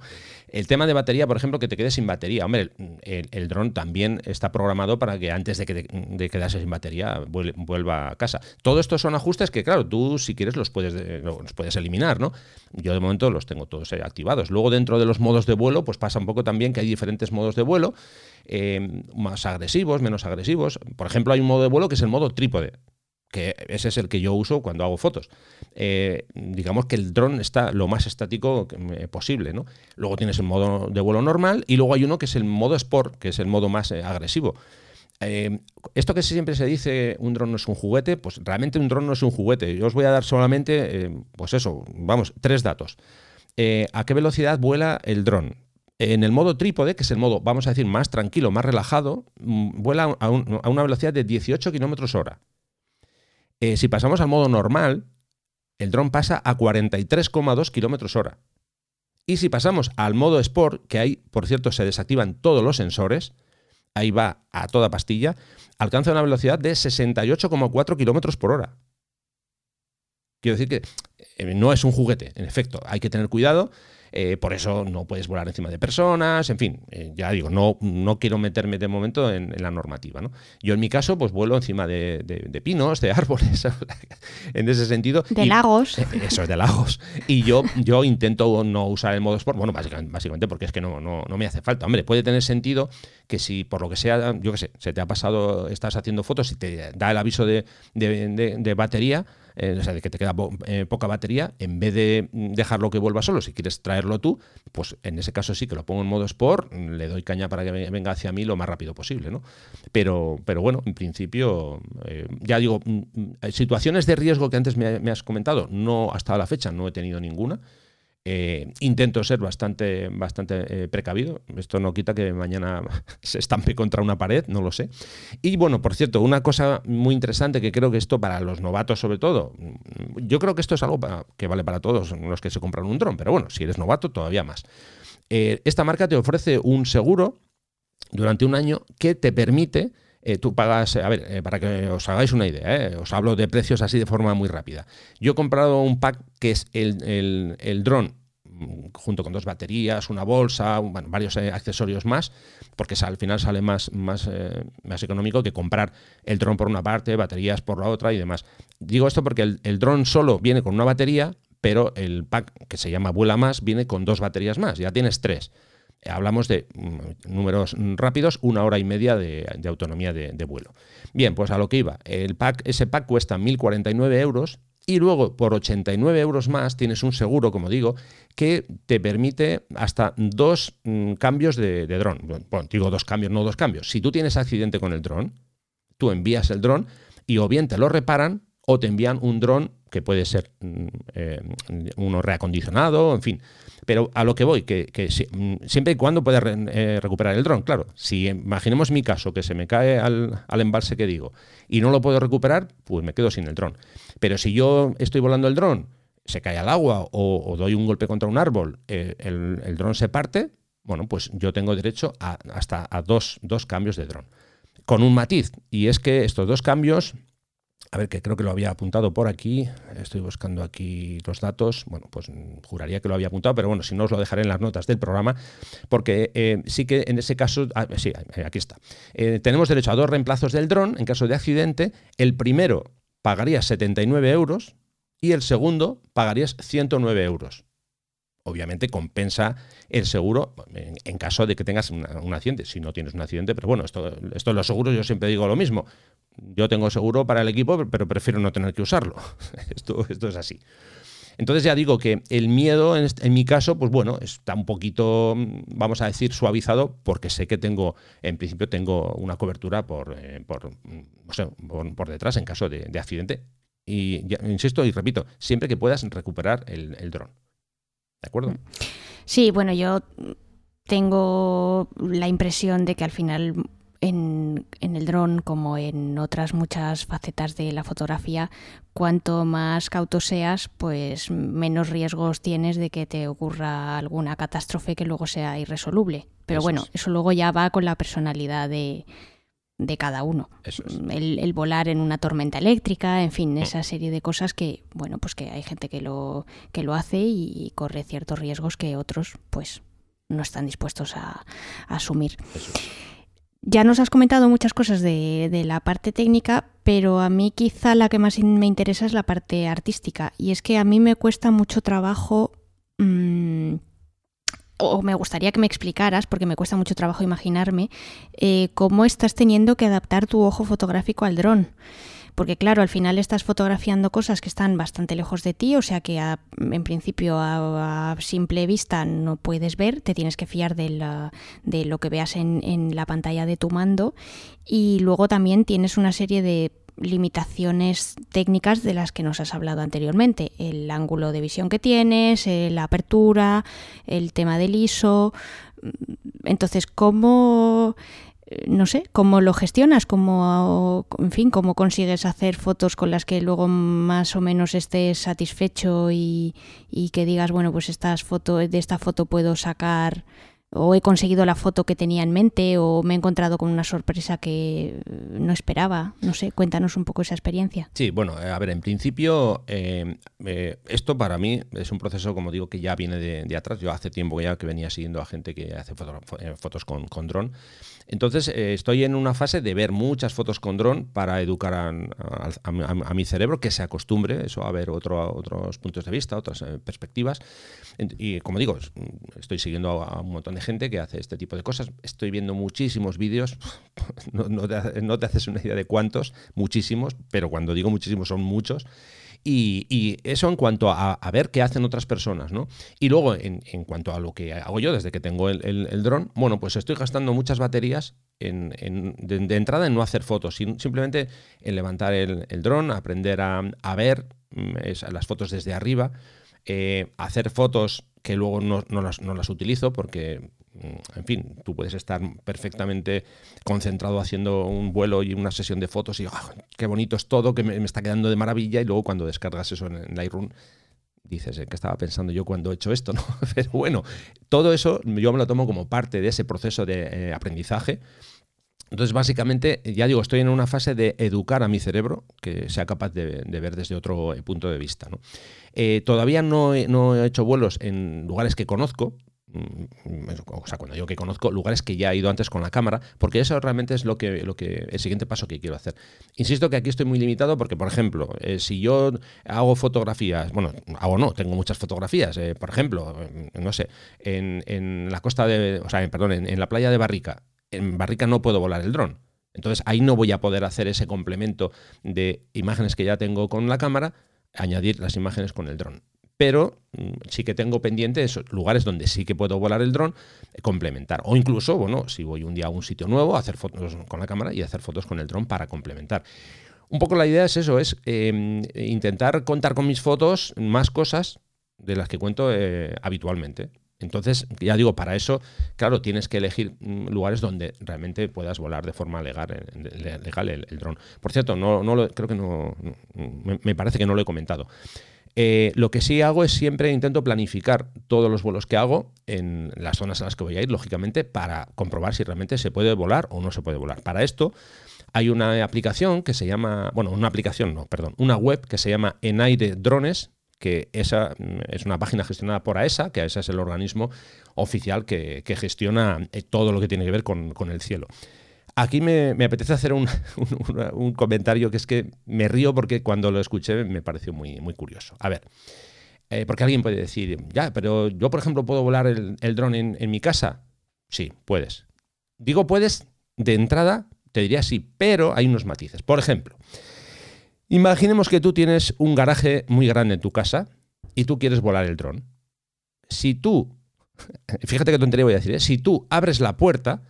el tema de batería, por ejemplo, que te quedes sin batería. Hombre, el, dron también está programado para que antes de, que de quedarse sin batería vuelva a casa. Todo esto son ajustes que, claro, tú si quieres los puedes, los puedes eliminar, ¿no? Yo de momento los tengo todos activados. Luego dentro de los modos de vuelo, pues pasa un poco también que hay diferentes modos de vuelo, eh, más agresivos, menos agresivos. Por ejemplo, hay un modo de vuelo que es el modo trípode que ese es el que yo uso cuando hago fotos. Eh, digamos que el dron está lo más estático eh, posible. ¿no? Luego tienes el modo de vuelo normal y luego hay uno que es el modo Sport, que es el modo más eh, agresivo. esto que siempre se dice, un dron no es un juguete, pues realmente un dron no es un juguete. Yo os voy a dar solamente, pues eso, vamos, tres datos. ¿A qué velocidad vuela el dron? En el modo trípode, que es el modo, vamos a decir, más tranquilo, más relajado, mm, vuela a, a una velocidad de 18 kilómetros hora. Eh, si pasamos al modo normal, el dron pasa a 43,2 km hora. Y si pasamos al modo Sport, que ahí, por cierto, se desactivan todos los sensores, ahí va a toda pastilla, alcanza una velocidad de 68,4 km por hora. Quiero decir que eh, no es un juguete, en efecto, hay que tener cuidado eh, por eso no puedes volar encima de personas, en fin, eh, ya digo, no, no quiero meterme de momento en, la normativa. ¿no? Yo en mi caso, pues vuelo encima de, pinos, de árboles, en ese sentido. De lagos. Eh, eso es de lagos. Y yo, yo intento no usar el modo sport, bueno, básicamente, básicamente porque es que no, no, no me hace falta. Hombre, puede tener sentido que si por lo que sea, yo qué sé, se te ha pasado, estás haciendo fotos y te da el aviso de, de batería, eh, o sea, de que te queda eh, poca batería, en vez de dejarlo que vuelva solo, si quieres traerlo tú, pues en ese caso sí que lo pongo en modo Sport, le doy caña para que venga hacia mí lo más rápido posible, ¿no? Pero, pero bueno, en principio, eh, ya digo, mm, mm, situaciones de riesgo que antes me has comentado, no hasta la fecha no he tenido ninguna. Eh, intento ser bastante, bastante eh, precavido. Esto no quita que mañana se estampe contra una pared, no lo sé. Y bueno, por cierto, una cosa muy interesante que creo que esto para los novatos sobre todo, yo creo que esto es algo que vale para todos los que se compran un dron, pero bueno, si eres novato todavía más. Eh, esta marca te ofrece un seguro durante un año que te permite tú pagas, a ver, para que os hagáis una idea, os hablo de precios así de forma muy rápida. Yo he comprado un pack que es el, el, el dron junto con dos baterías, una bolsa, varios eh, accesorios más, porque al final sale más, más, eh, más económico que comprar el dron por una parte, baterías por la otra y demás. Digo esto porque el, el dron solo viene con una batería, pero el pack que se llama Vuela Más viene con dos baterías más, ya tienes tres. Hablamos de mm, números rápidos, una hora y media de, autonomía de, de, vuelo. Bien, pues a lo que iba. El pack, ese pack cuesta 1.049 euros y luego, por 89 euros más, tienes un seguro, como digo, que te permite hasta dos mm, cambios de, dron. Bueno, digo dos cambios, no dos cambios. Si tú tienes accidente con el dron, tú envías el dron y o bien te lo reparan o te envían un dron que puede ser mm, eh, uno reacondicionado, en fin. Pero a lo que voy, que, mm, siempre y cuando puedas eh, recuperar el dron, claro. Si imaginemos mi caso, que se me cae al, al, embalse que digo, y no lo puedo recuperar, pues me quedo sin el dron. Pero si yo estoy volando el dron, se cae al agua o, doy un golpe contra un árbol, eh, el, dron se parte, bueno, pues yo tengo derecho a, hasta a dos, dos cambios de dron. Con un matiz, y es que estos dos cambios a ver, que creo que lo había apuntado por aquí. Estoy buscando aquí los datos. Bueno, pues juraría que lo había apuntado, pero bueno, si no os lo dejaré en las notas del programa, porque eh, sí que en ese caso, ah, sí, eh, aquí está. Eh, tenemos derecho a dos reemplazos del dron en caso de accidente. El primero pagaría 79 euros y el segundo pagarías 109 euros. Obviamente compensa el seguro en, caso de que tengas un accidente. Si no tienes un accidente, pero bueno, esto, esto los seguros yo siempre digo lo mismo yo tengo seguro para el equipo, pero prefiero no tener que usarlo. esto, esto es así. Entonces ya digo que el miedo en, mi caso, pues bueno, está un poquito, vamos a decir, suavizado porque sé que tengo, en principio tengo una cobertura por, eh, por, por, detrás en caso de, accidente. Y insisto y repito, siempre que puedas recuperar el, el dron. ¿De acuerdo? Sí, bueno, yo tengo la impresión de que al final en, el dron, como en otras muchas facetas de la fotografía, cuanto más cauto seas, pues menos riesgos tienes de que te ocurra alguna catástrofe que luego sea irresoluble. Pero bueno, eso luego ya va con la personalidad de, cada uno. el, volar en una tormenta eléctrica, en fin, mm. esa serie de cosas que, bueno, pues que hay gente que lo, que lo hace y corre ciertos riesgos que otros, pues, no están dispuestos a, asumir. Ya nos has comentado muchas cosas de, la parte técnica, pero a mí quizá la que más me interesa es la parte artística. Y es que a mí me cuesta mucho trabajo, mm, o me gustaría que me explicaras, porque me cuesta mucho trabajo imaginarme, eh, cómo estás teniendo que adaptar tu ojo fotográfico al dron. Porque claro, al final estás fotografiando cosas que están bastante lejos de ti, o sea que en principio a, simple vista no puedes ver, te tienes que fiar de, de lo que veas en, en la pantalla de tu mando. Y luego también tienes una serie de limitaciones técnicas de las que nos has hablado anteriormente. El ángulo de visión que tienes, eh, la apertura, el tema del ISO. Entonces, ¿cómo no sé, cómo lo gestionas, cómo, en fin, cómo consigues hacer fotos con las que luego más o menos estés satisfecho y, y que digas, bueno, pues estas fotos, de esta foto puedo sacar o he conseguido la foto que tenía en mente o me he encontrado con una sorpresa que no esperaba. No sé, cuéntanos un poco esa experiencia. Sí, bueno, eh, a ver, en principio eh, eh, esto para mí es un proceso, como digo, que ya viene de, atrás. Yo hace tiempo ya que venía siguiendo a gente que hace fotos con, con dron. Entonces estoy en una fase de ver muchas fotos con dron para educar a, mi cerebro que se acostumbre eso a ver otro, otros puntos de vista, otras perspectivas. Y como digo, estoy siguiendo a un montón de gente que hace este tipo de cosas. Estoy viendo muchísimos vídeos, no, te, haces una idea de cuántos, muchísimos, pero cuando digo muchísimos son muchos. Y, eso en cuanto a, ver qué hacen otras personas, ¿no? Y luego, en, cuanto a lo que hago yo desde que tengo el, el, dron, bueno, pues estoy gastando muchas baterías de, entrada en no hacer fotos, simplemente en levantar el, dron, aprender a, ver mm, las fotos desde arriba, eh, hacer fotos que luego no, las, utilizo porque, mm, en fin, tú puedes estar perfectamente concentrado haciendo un vuelo y una sesión de fotos y ah, qué bonito es todo, que me, está quedando de maravilla y luego cuando descargas eso en, Lightroom dices, ¿en qué estaba pensando yo cuando he hecho esto? ¿no? Pero bueno, todo eso yo me lo tomo como parte de ese proceso de eh, aprendizaje. Entonces, básicamente, ya digo, estoy en una fase de educar a mi cerebro que sea capaz de, ver desde otro eh, punto de vista. ¿no? Eh, todavía no he, hecho vuelos en lugares que conozco, mm, o sea, cuando digo que conozco, lugares que ya he ido antes con la cámara, porque eso realmente es lo que, lo que el siguiente paso que quiero hacer. Insisto que aquí estoy muy limitado porque, por ejemplo, eh, si yo hago fotografías, bueno, hago no, tengo muchas fotografías, eh, por ejemplo, no sé, en, la costa de, o sea, perdón, en, la playa de Barrica, en Barrica no puedo volar el dron. Entonces ahí no voy a poder hacer ese complemento de imágenes que ya tengo con la cámara, añadir las imágenes con el dron. Pero mm, sí que tengo pendiente lugares donde sí que puedo volar el dron, eh, complementar. O incluso, bueno, si voy un día a un sitio nuevo, hacer fotos con la cámara y hacer fotos con el dron para complementar. Un poco la idea es eso, es em, intentar contar con mis fotos más cosas de las que cuento eh, habitualmente. Entonces, ya digo, para eso, claro, tienes que elegir mm, lugares donde realmente puedas volar de forma legal, legal el, dron. Por cierto, no, no creo que no, me, parece que no lo he comentado. Eh, lo que sí hago es siempre intento planificar todos los vuelos que hago en las zonas a las que voy a ir, lógicamente, para comprobar si realmente se puede volar o no se puede volar. Para esto hay una aplicación que se llama, bueno, una aplicación, no, perdón, una web que se llama En Aire Drones, que esa mm, es una página gestionada por AESA, que AESA es el organismo oficial que, gestiona eh, todo lo que tiene que ver con, el cielo. Aquí me, apetece hacer un, comentario que es que me río porque cuando lo escuché me pareció muy, muy curioso. A ver, eh, porque alguien puede decir, ya, pero yo por ejemplo puedo volar el, dron en, en mi casa. Sí, puedes. Digo puedes de entrada, te diría sí, pero hay unos matices. Por ejemplo, Imaginemos que tú tienes un garaje muy grande en tu casa y tú quieres volar el dron. Si tú, fíjate qué tontería voy a decir, ¿eh? si tú abres la puerta,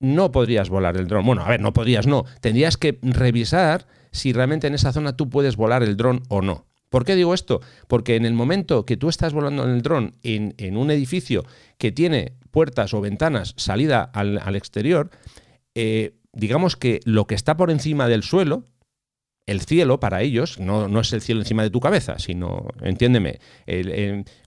no podrías volar el dron. Bueno, a ver, no podrías, no. Tendrías que revisar si realmente en esa zona tú puedes volar el dron o no. ¿Por qué digo esto? Porque en el momento que tú estás volando en el dron en, un edificio que tiene puertas o ventanas salida al, exterior, eh, digamos que lo que está por encima del suelo, el cielo para ellos no, no, es el cielo encima de tu cabeza, sino, entiéndeme,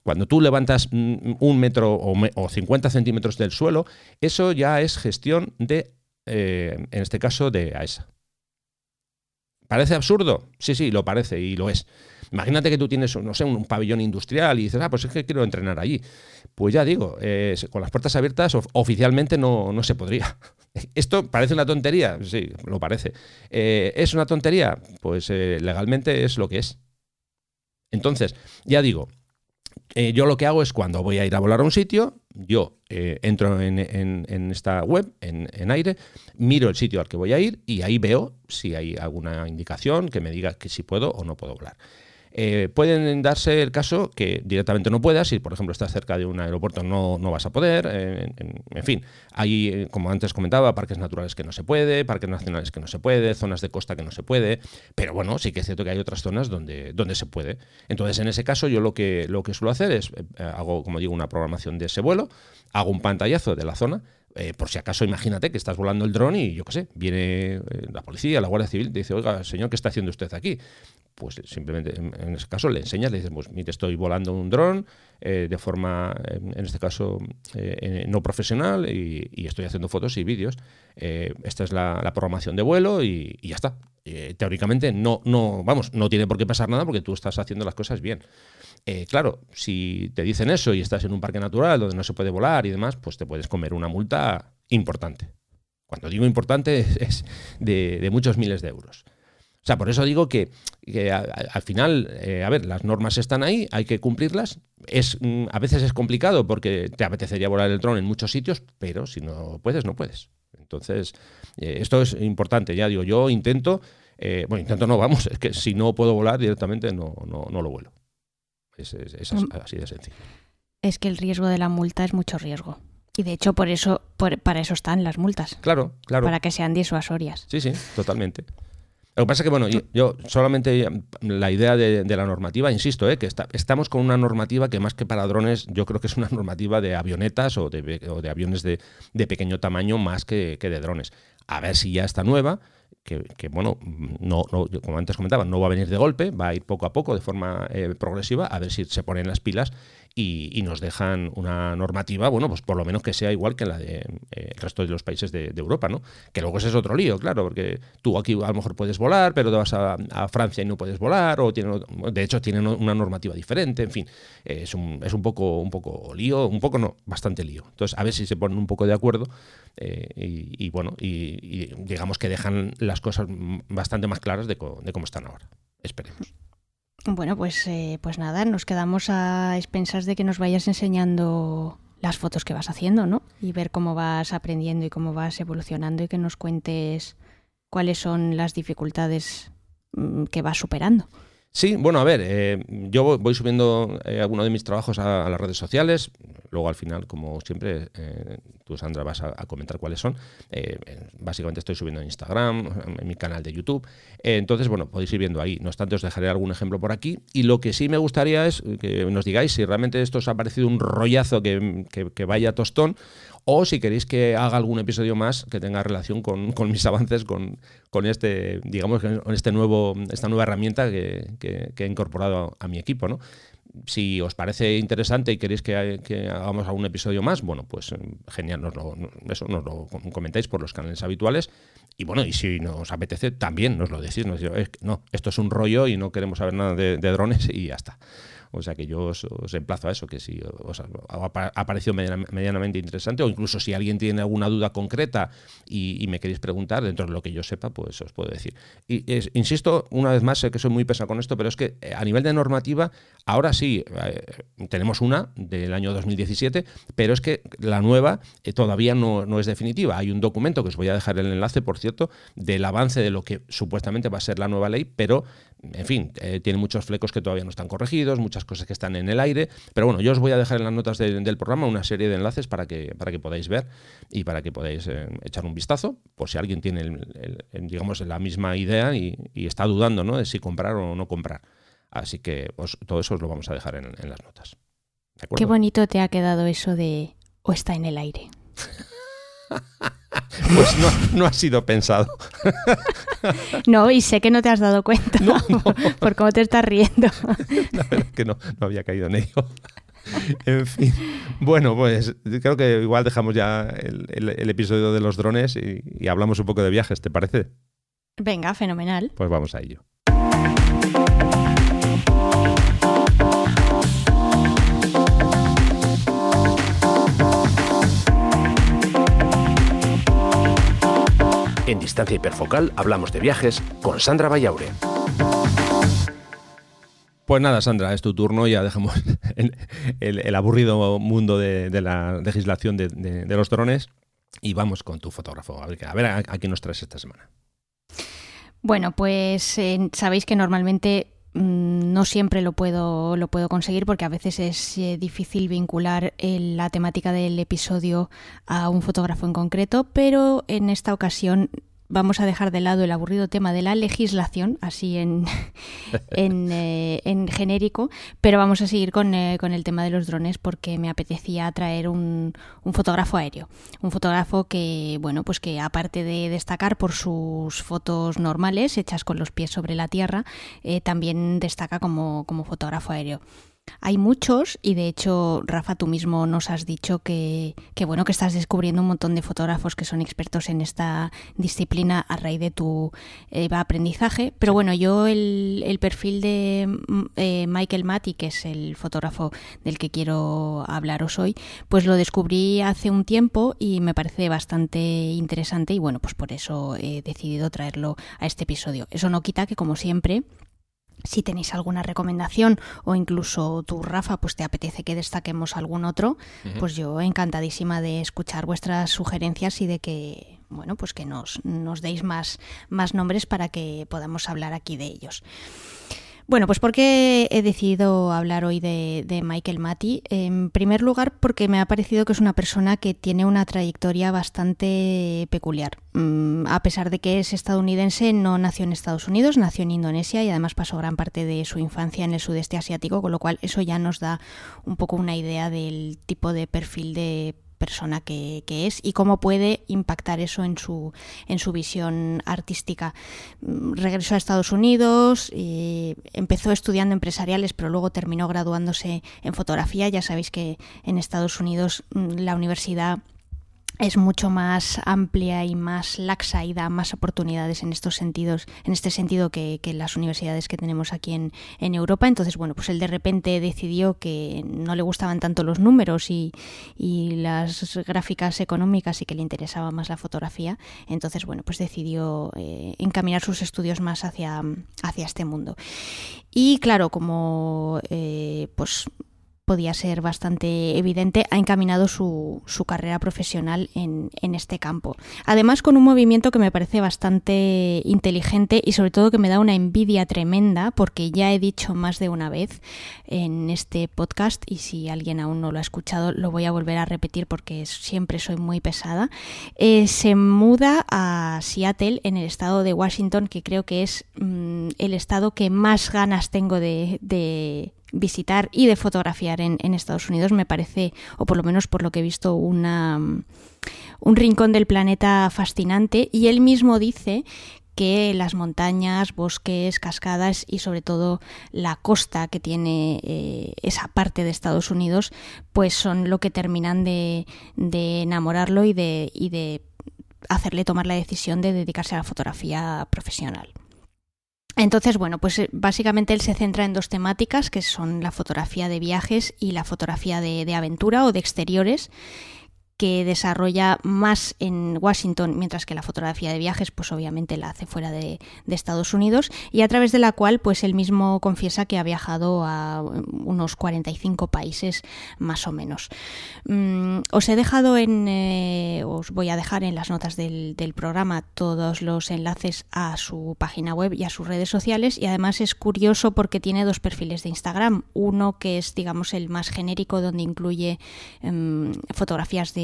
cuando tú levantas un metro o, 50 centímetros del suelo, eso ya es gestión de, eh, en este caso, de AESA. ¿Parece absurdo? Sí, sí, lo parece y lo es. Imagínate que tú tienes, no sé, un, pabellón industrial y dices, ah, pues es que quiero entrenar allí. Pues ya digo, eh, con las puertas abiertas oficialmente no, no se podría. ¿Esto parece una tontería? Sí, lo parece. Eh, ¿Es una tontería? Pues eh, legalmente es lo que es. Entonces, ya digo, yo lo que hago es cuando voy a ir a volar a un sitio, yo entro en, esta web, en, aire, miro el sitio al que voy a ir y ahí veo si hay alguna indicación que me diga que si puedo o no puedo volar. Eh, pueden darse el caso que directamente no puedas, si por ejemplo estás cerca de un aeropuerto no, no vas a poder, eh, en, fin, hay, eh, como antes comentaba, parques naturales que no se puede, parques nacionales que no se puede, zonas de costa que no se puede, pero bueno, sí que es cierto que hay otras zonas donde, donde se puede. Entonces, en ese caso, yo lo que, lo que suelo hacer es, hago, como digo, una programación de ese vuelo, hago un pantallazo de la zona, por si acaso imagínate que estás volando el dron y yo qué sé, viene la policía, la Guardia Civil, te dice, oiga, señor, ¿qué está haciendo usted aquí? Pues simplemente en, ese caso le enseñas, le dices, pues mire, estoy volando un dron eh, de forma, en este caso, eh, no profesional y, estoy haciendo fotos y vídeos. Eh, esta es la, programación de vuelo y, ya está. teóricamente no, no, vamos, no tiene por qué pasar nada porque tú estás haciendo las cosas bien. claro, si te dicen eso y estás en un parque natural donde no se puede volar y demás, pues te puedes comer una multa importante. Cuando digo importante es, de muchos miles de euros. O sea, por eso digo que, al final, eh, a ver, las normas están ahí, hay que cumplirlas. Es, mm, a veces es complicado porque te apetecería volar el dron en muchos sitios, pero si no puedes, no puedes. Entonces, eh, esto es importante. Ya digo, yo intento, eh, bueno, intento no, vamos, es que si no puedo volar directamente no, no, no lo vuelo. Es, mm. así de sencillo. Es que el riesgo de la multa es mucho riesgo. Y de hecho, por eso, para eso están las multas. Claro, claro. Para que sean disuasorias. Sí, sí, totalmente. Lo que pasa es que, bueno, yo, solamente la idea de, la normativa, insisto, eh, que estamos con una normativa que más que para drones, yo creo que es una normativa de avionetas o de, aviones de, pequeño tamaño más que, que de drones. A ver si ya está nueva que, bueno, no, no, como antes comentaba, no va a venir de golpe, va a ir poco a poco, de forma eh, progresiva, a ver si se ponen las pilas y, nos dejan una normativa, bueno, pues por lo menos que sea igual que la de eh, el resto de los países de, Europa, ¿no? Que luego ese es otro lío, claro, porque tú aquí a lo mejor puedes volar, pero te vas a, Francia y no puedes volar, o tienen, de hecho tienen una normativa diferente, en fin, es, un, es un poco, un poco lío, un poco no, bastante lío. Entonces, a ver si se ponen un poco de acuerdo eh, y, bueno, y, digamos que dejan las cosas bastante más claras de, cómo están ahora. Esperemos. Bueno, pues, eh, pues nada, nos quedamos a expensas de que nos vayas enseñando las fotos que vas haciendo, ¿no? Y ver cómo vas aprendiendo y cómo vas evolucionando y que nos cuentes cuáles son las dificultades mm, que vas superando. Sí, bueno, a ver, eh, yo voy subiendo eh, algunos de mis trabajos a, las redes sociales. Luego, al final, como siempre, eh, tú, Sandra, vas a, comentar cuáles son. básicamente estoy subiendo en Instagram, en mi canal de YouTube. entonces, bueno, podéis ir viendo ahí. No obstante, os dejaré algún ejemplo por aquí. Y lo que sí me gustaría es que nos digáis si realmente esto os ha parecido un rollazo que, que vaya tostón o si queréis que haga algún episodio más que tenga relación con, mis avances con, con este, digamos, con este nuevo, esta nueva herramienta que, he incorporado a, mi equipo, ¿no? si os parece interesante y queréis que, hagamos algún episodio más, bueno, pues genial, nos lo, eso nos lo comentáis por los canales habituales. Y bueno, y si nos apetece, también nos lo decís. Nos no, esto es un rollo y no queremos saber nada de drones y ya está. O sea que yo os, emplazo a eso, que si os ha, parecido medianamente interesante o incluso si alguien tiene alguna duda concreta y, me queréis preguntar dentro de lo que yo sepa, pues os puedo decir. Y insisto, una vez más, sé que soy muy pesado con esto, pero es que eh, a nivel de normativa, ahora sí, eh, tenemos una del año 2017, pero es que la nueva eh, todavía no, no es definitiva. Hay un documento que os voy a dejar el enlace, por cierto, del avance de lo que supuestamente va a ser la nueva ley, pero en fin, eh, tiene muchos flecos que todavía no están corregidos, muchas cosas que están en el aire, pero bueno, yo os voy a dejar en las notas del programa una serie de enlaces para que, para que podáis ver y para que podáis eh, echar un vistazo, por si alguien tiene, digamos, la misma idea y, está dudando ¿no? de si comprar o no comprar. Así que todo eso os lo vamos a dejar en, en las notas. Qué bonito te ha quedado eso de o está en el aire. Pues no, ha sido pensado. No, y sé que no te has dado cuenta por cómo te estás riendo. La verdad que no, había caído en ello. En fin, bueno, pues creo que igual dejamos ya el, episodio de los drones y hablamos un poco de viajes, ¿te parece? Venga, fenomenal. Pues vamos a ello. En Distancia Hiperfocal hablamos de viajes con Sandra Vallaure. Pues nada, Sandra, es tu turno. Ya dejamos el, aburrido mundo de, la legislación de, los drones y vamos con tu fotógrafo. A ver, a, ver, a, qué nos traes esta semana. Bueno, pues eh, sabéis que normalmente no siempre lo puedo, lo puedo conseguir porque a veces es eh, difícil vincular la temática del episodio a un fotógrafo en concreto, pero en esta ocasión vamos a dejar de lado el aburrido tema de la legislación, así en, eh, en, genérico, pero vamos a seguir con, eh, con, el tema de los drones porque me apetecía traer un, un, fotógrafo aéreo. Un fotógrafo que, bueno, pues que aparte de destacar por sus fotos normales, hechas con los pies sobre la tierra, eh, también destaca como, como fotógrafo aéreo. Hay muchos y de hecho, Rafa, tú mismo nos has dicho que, bueno, que estás descubriendo un montón de fotógrafos que son expertos en esta disciplina a raíz de tu eh, aprendizaje. Pero bueno, yo el, perfil de mm, eh, Michael Matti, que es el fotógrafo del que quiero hablaros hoy, pues lo descubrí hace un tiempo y me parece bastante interesante y bueno, pues por eso he decidido traerlo a este episodio. Eso no quita que como siempre si tenéis alguna recomendación o incluso tú, Rafa, pues te apetece que destaquemos algún otro, pues yo encantadísima de escuchar vuestras sugerencias y de que, bueno, pues que nos, nos deis más, más nombres para que podamos hablar aquí de ellos. Bueno, pues porque he decidido hablar hoy de, Michael Mati. En primer lugar, porque me ha parecido que es una persona que tiene una trayectoria bastante peculiar. Mm, a pesar de que es estadounidense, no nació en Estados Unidos, nació en Indonesia y además pasó gran parte de su infancia en el sudeste asiático, con lo cual eso ya nos da un poco una idea del tipo de perfil de persona que, es y cómo puede impactar eso en su, en su visión artística. Mm, regresó a Estados Unidos, y empezó estudiando empresariales, pero luego terminó graduándose en fotografía. Ya sabéis que en Estados Unidos mm, la universidad es mucho más amplia y más laxa y da más oportunidades en estos sentidos, en este sentido que, las universidades que tenemos aquí en, en, Europa. Entonces, bueno, pues él de repente decidió que no le gustaban tanto los números y, y, las gráficas económicas y que le interesaba más la fotografía. Entonces, bueno, pues decidió eh, encaminar sus estudios más hacia, hacia este mundo. Y claro, como eh, pues podía ser bastante evidente, ha encaminado su, su carrera profesional en, en, este campo. Además, con un movimiento que me parece bastante inteligente y sobre todo que me da una envidia tremenda, porque ya he dicho más de una vez en este podcast, y si alguien aún no lo ha escuchado, lo voy a volver a repetir porque siempre soy muy pesada, eh, se muda a Seattle, en el estado de Washington, que creo que es mm, el estado que más ganas tengo de visitar y de fotografiar en, Estados Unidos me parece, o por lo menos por lo que he visto, una, un rincón del planeta fascinante. Y él mismo dice que las montañas, bosques, cascadas y sobre todo la costa que tiene eh, esa parte de Estados Unidos, pues son lo que terminan de, enamorarlo y de, y de hacerle tomar la decisión de dedicarse a la fotografía profesional. Entonces, bueno, pues eh, básicamente él se centra en dos temáticas, que son la fotografía de viajes y la fotografía de, de aventura o de exteriores que desarrolla más en Washington, mientras que la fotografía de viajes, pues obviamente la hace fuera de, Estados Unidos, y a través de la cual, pues él mismo confiesa que ha viajado a unos 45 países más o menos. Mm, os he dejado en, eh, os voy a dejar en las notas del, programa todos los enlaces a su página web y a sus redes sociales, y además es curioso porque tiene dos perfiles de Instagram, uno que es, digamos, el más genérico, donde incluye em, fotografías de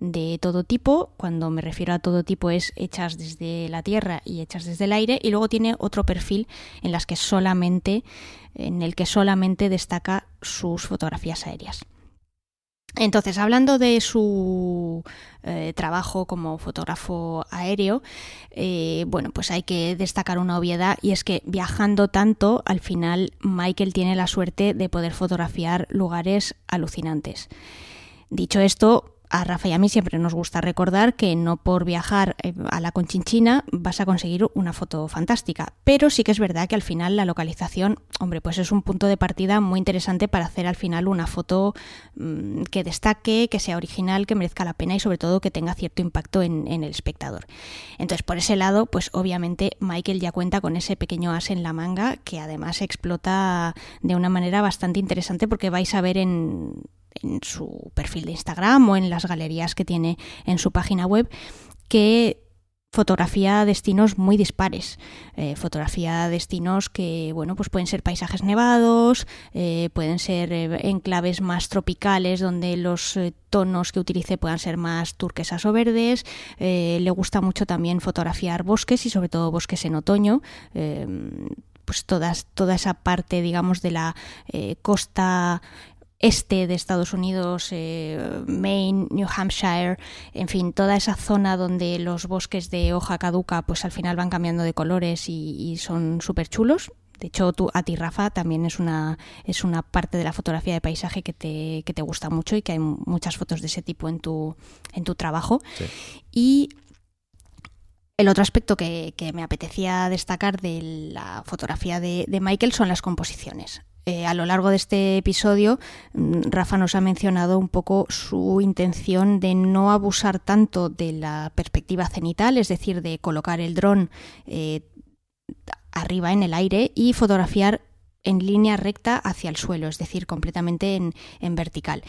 de, todo tipo. Cuando me refiero a todo tipo es hechas desde la tierra y hechas desde el aire. Y luego tiene otro perfil en las que solamente, en el que solamente destaca sus fotografías aéreas. Entonces, hablando de su eh, trabajo como fotógrafo aéreo, eh, bueno, pues hay que destacar una obviedad y es que viajando tanto, al final Michael tiene la suerte de poder fotografiar lugares alucinantes. Dicho esto, a Rafa y a mí siempre nos gusta recordar que no por viajar eh, a la Conchinchina vas a conseguir una foto fantástica, pero sí que es verdad que al final la localización, hombre, pues es un punto de partida muy interesante para hacer al final una foto mm, que destaque, que sea original, que merezca la pena y sobre todo que tenga cierto impacto en, en el espectador. Entonces, por ese lado, pues obviamente Michael ya cuenta con ese pequeño as en la manga que además explota de una manera bastante interesante porque vais a ver en en su perfil de Instagram o en las galerías que tiene en su página web, que fotografía destinos muy dispares. Eh, fotografía destinos que, bueno, pues pueden ser paisajes nevados, eh, pueden ser eh, enclaves más tropicales donde los tonos que utilice puedan ser más turquesas o verdes. le gusta mucho también fotografiar bosques y sobre todo bosques en otoño pues todas, toda esa parte, digamos, de la costa este de Estados Unidos, eh, Maine, New Hampshire, en fin, toda esa zona donde los bosques de hoja caduca pues al final van cambiando de colores y, son súper chulos. De hecho, tú, a ti, Rafa, también es una, es una parte de la fotografía de paisaje que te, que te gusta mucho y que hay muchas fotos de ese tipo en tu, en tu trabajo. Y el otro aspecto que, me apetecía destacar de la fotografía de, de Michael son las composiciones. Eh, a lo largo de este episodio, mm, Rafa nos ha mencionado un poco su intención de no abusar tanto de la perspectiva cenital, es decir, de colocar el dron eh, arriba en el aire y fotografiar en línea recta hacia el suelo, es decir, completamente en vertical.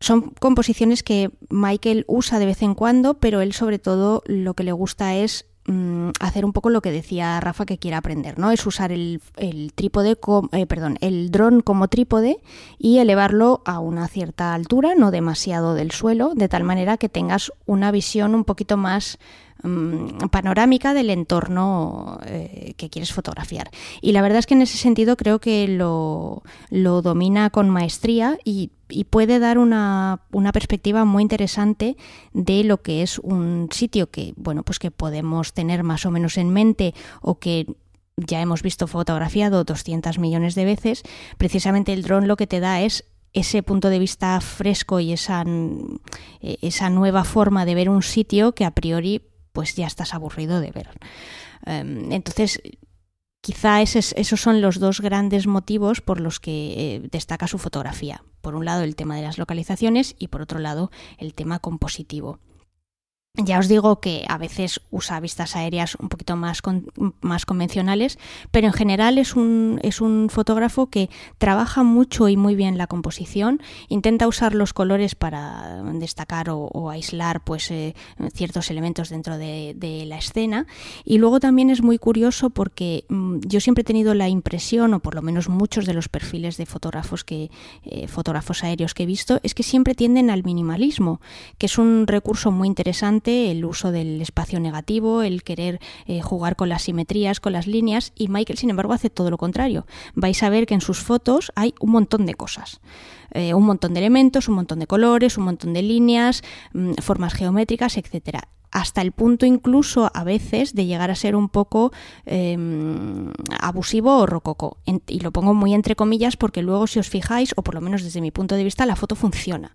Son composiciones que Michael usa de vez en cuando, pero él sobre todo lo que le gusta es Mm, hacer un poco lo que decía Rafa que quiere aprender, ¿no? Es usar el, trípode, eh, perdón, el dron como trípode y elevarlo a una cierta altura, no demasiado del suelo, de tal manera que tengas una visión un poquito más Mm, panorámica del entorno eh, que quieres fotografiar. Y la verdad es que en ese sentido creo que lo, domina con maestría y, puede dar una, perspectiva muy interesante de lo que es un sitio que, bueno, pues que podemos tener más o menos en mente o que ya hemos visto fotografiado 200 millones de veces, precisamente el dron lo que te da es ese punto de vista fresco y esa, esa nueva forma de ver un sitio que a priori pues ya estás aburrido de ver. Em, entonces, quizá esos son los dos grandes motivos por los que eh, destaca su fotografía. Por un lado, el tema de las localizaciones y por otro lado, el tema compositivo. Ya os digo que a veces usa vistas aéreas un poquito más, más convencionales, pero en general es un, es un fotógrafo que trabaja mucho y muy bien la composición, intenta usar los colores para destacar o, aislar pues, eh, ciertos elementos dentro de, la escena. Y luego también es muy curioso porque mm, yo siempre he tenido la impresión, o por lo menos muchos de los perfiles de fotógrafos, que, eh, fotógrafos aéreos que he visto, es que siempre tienden al minimalismo, que es un recurso muy interesante el uso del espacio negativo, el querer eh, jugar con las simetrías, con las líneas, y Michael, sin embargo, hace todo lo contrario. Vais a ver que en sus fotos hay un montón de cosas. Eh, un montón de elementos, un montón de colores, un montón de líneas, mm, formas geométricas, etcétera hasta el punto incluso a veces de llegar a ser un poco em, abusivo o rococo. y lo pongo muy entre comillas porque luego si os fijáis, o por lo menos desde mi punto de vista, la foto funciona.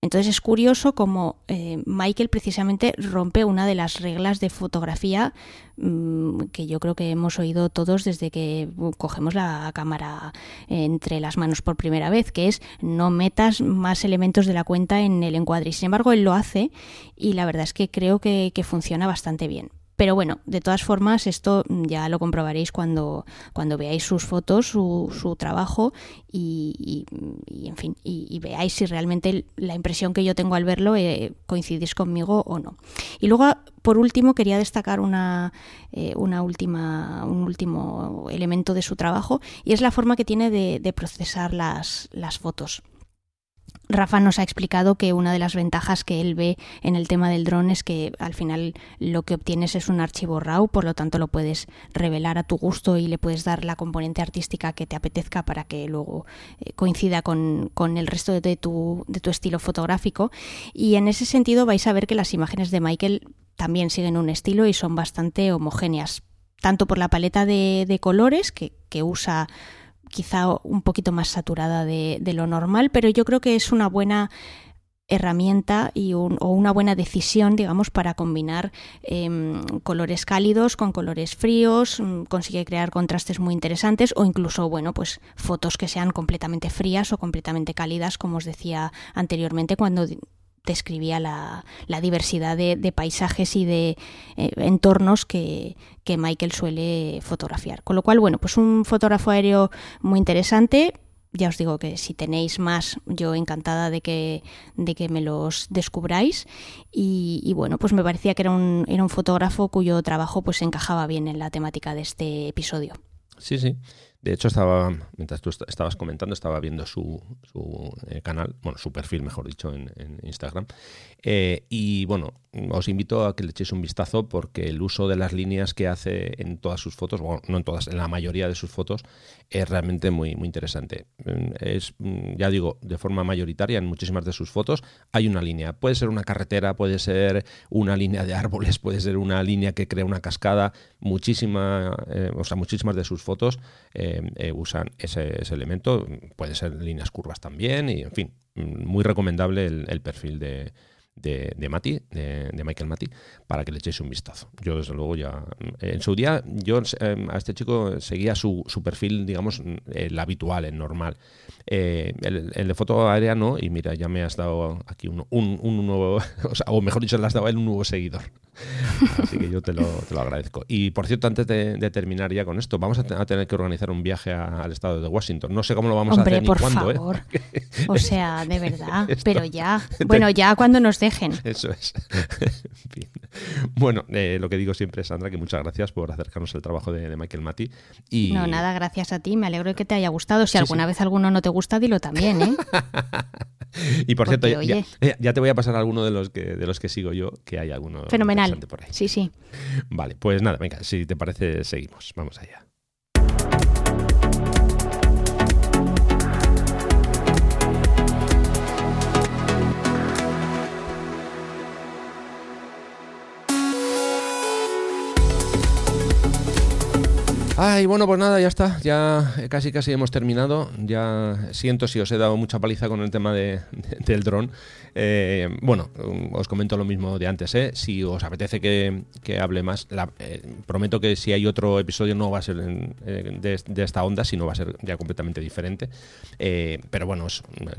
Entonces es curioso como eh, Michael precisamente rompe una de las reglas de fotografía mm, que yo creo que hemos oído todos desde que cogemos la cámara entre las manos por primera vez, que es no metas más elementos de la cuenta en el encuadre. Y sin embargo, él lo hace y la verdad es que creo que funciona bastante bien. Pero bueno, de todas formas, esto ya lo comprobaréis cuando, cuando veáis sus fotos, su, su trabajo y, en fin, y, veáis si realmente la impresión que yo tengo al verlo eh, coincidís conmigo o no. Y luego, por último, quería destacar una, eh, una última, un último elemento de su trabajo y es la forma que tiene de, de procesar las, las fotos. Rafa nos ha explicado que una de las ventajas que él ve en el tema del dron es que al final lo que obtienes es un archivo RAW, por lo tanto lo puedes revelar a tu gusto y le puedes dar la componente artística que te apetezca para que luego eh, coincida con, el resto de tu, de tu estilo fotográfico. Y en ese sentido vais a ver que las imágenes de Michael también siguen un estilo y son bastante homogéneas, tanto por la paleta de, de colores que, que usa quizá un poquito más saturada de, lo normal, pero yo creo que es una buena herramienta y o una buena decisión, digamos, para combinar em, colores cálidos con colores fríos, mm, consigue crear contrastes muy interesantes o incluso, bueno, pues fotos que sean completamente frías o completamente cálidas, como os decía anteriormente cuando describía la, la diversidad de, paisajes y de eh, entornos que, que Michael suele fotografiar. Con lo cual, bueno, pues un fotógrafo aéreo muy interesante, ya os digo que si tenéis más, yo encantada de que, de que me los descubráis. Y, y, bueno, pues me parecía que era un, era un fotógrafo cuyo trabajo pues encajaba bien en la temática de este episodio. Sí, sí. De hecho, estaba, mientras tú estabas comentando, estaba viendo su, su eh, canal, bueno, su perfil, mejor dicho, en, Instagram. Eh, y bueno, os invito a que le echéis un vistazo porque el uso de las líneas que hace en todas sus fotos, bueno, no en todas, en la mayoría de sus fotos, es realmente muy, muy interesante. Mm, es, mm, ya digo, de forma mayoritaria en muchísimas de sus fotos hay una línea. Puede ser una carretera, puede ser una línea de árboles, puede ser una línea que crea una cascada. Muchísima, eh, o sea, muchísimas de sus fotos eh, usan ese, elemento. Puede ser líneas curvas también y, en fin, mm, muy recomendable el perfil de, de, de Mati, de, Michael Mati, para que le echéis un vistazo. Yo, desde luego, ya. En su día, yo em, a este chico seguía su, su perfil, digamos, el habitual, el normal. Eh, el, de foto aérea no, y mira, ya me has dado aquí un, un, nuevo, o, sea, o, mejor dicho, le has dado a él un nuevo seguidor. Así que yo te lo, te lo agradezco. Y por cierto, antes de, terminar ya con esto, vamos a, tener que organizar un viaje al estado de Washington. No sé cómo lo vamos a hacer ni por cuándo. ¿eh? Favor. O sea, de verdad. Pero ya. Bueno, ya cuando nos dejen. Eso es. Bueno, eh, lo que digo siempre, Sandra, que muchas gracias por acercarnos al trabajo de, Michael Mati. Y... No, nada, gracias a ti. Me alegro de que te haya gustado. Si alguna vez alguno no te gusta, dilo también, ¿eh? y por cierto, ya, ya, te voy a pasar alguno de los que de los que sigo yo, que hay alguno Fenomenal. Por ahí. Sí, sí. Vale, pues nada, venga, si te parece, seguimos. Vamos allá. Ay, bueno, pues nada, ya está. Ya casi casi hemos terminado. Ya siento si os he dado mucha paliza con el tema de, del dron. Eh, bueno, os comento lo mismo de antes. ¿eh? Si os apetece que, hable más, eh, prometo que si hay otro episodio no va a ser de, esta onda, sino va a ser ya completamente diferente. pero bueno,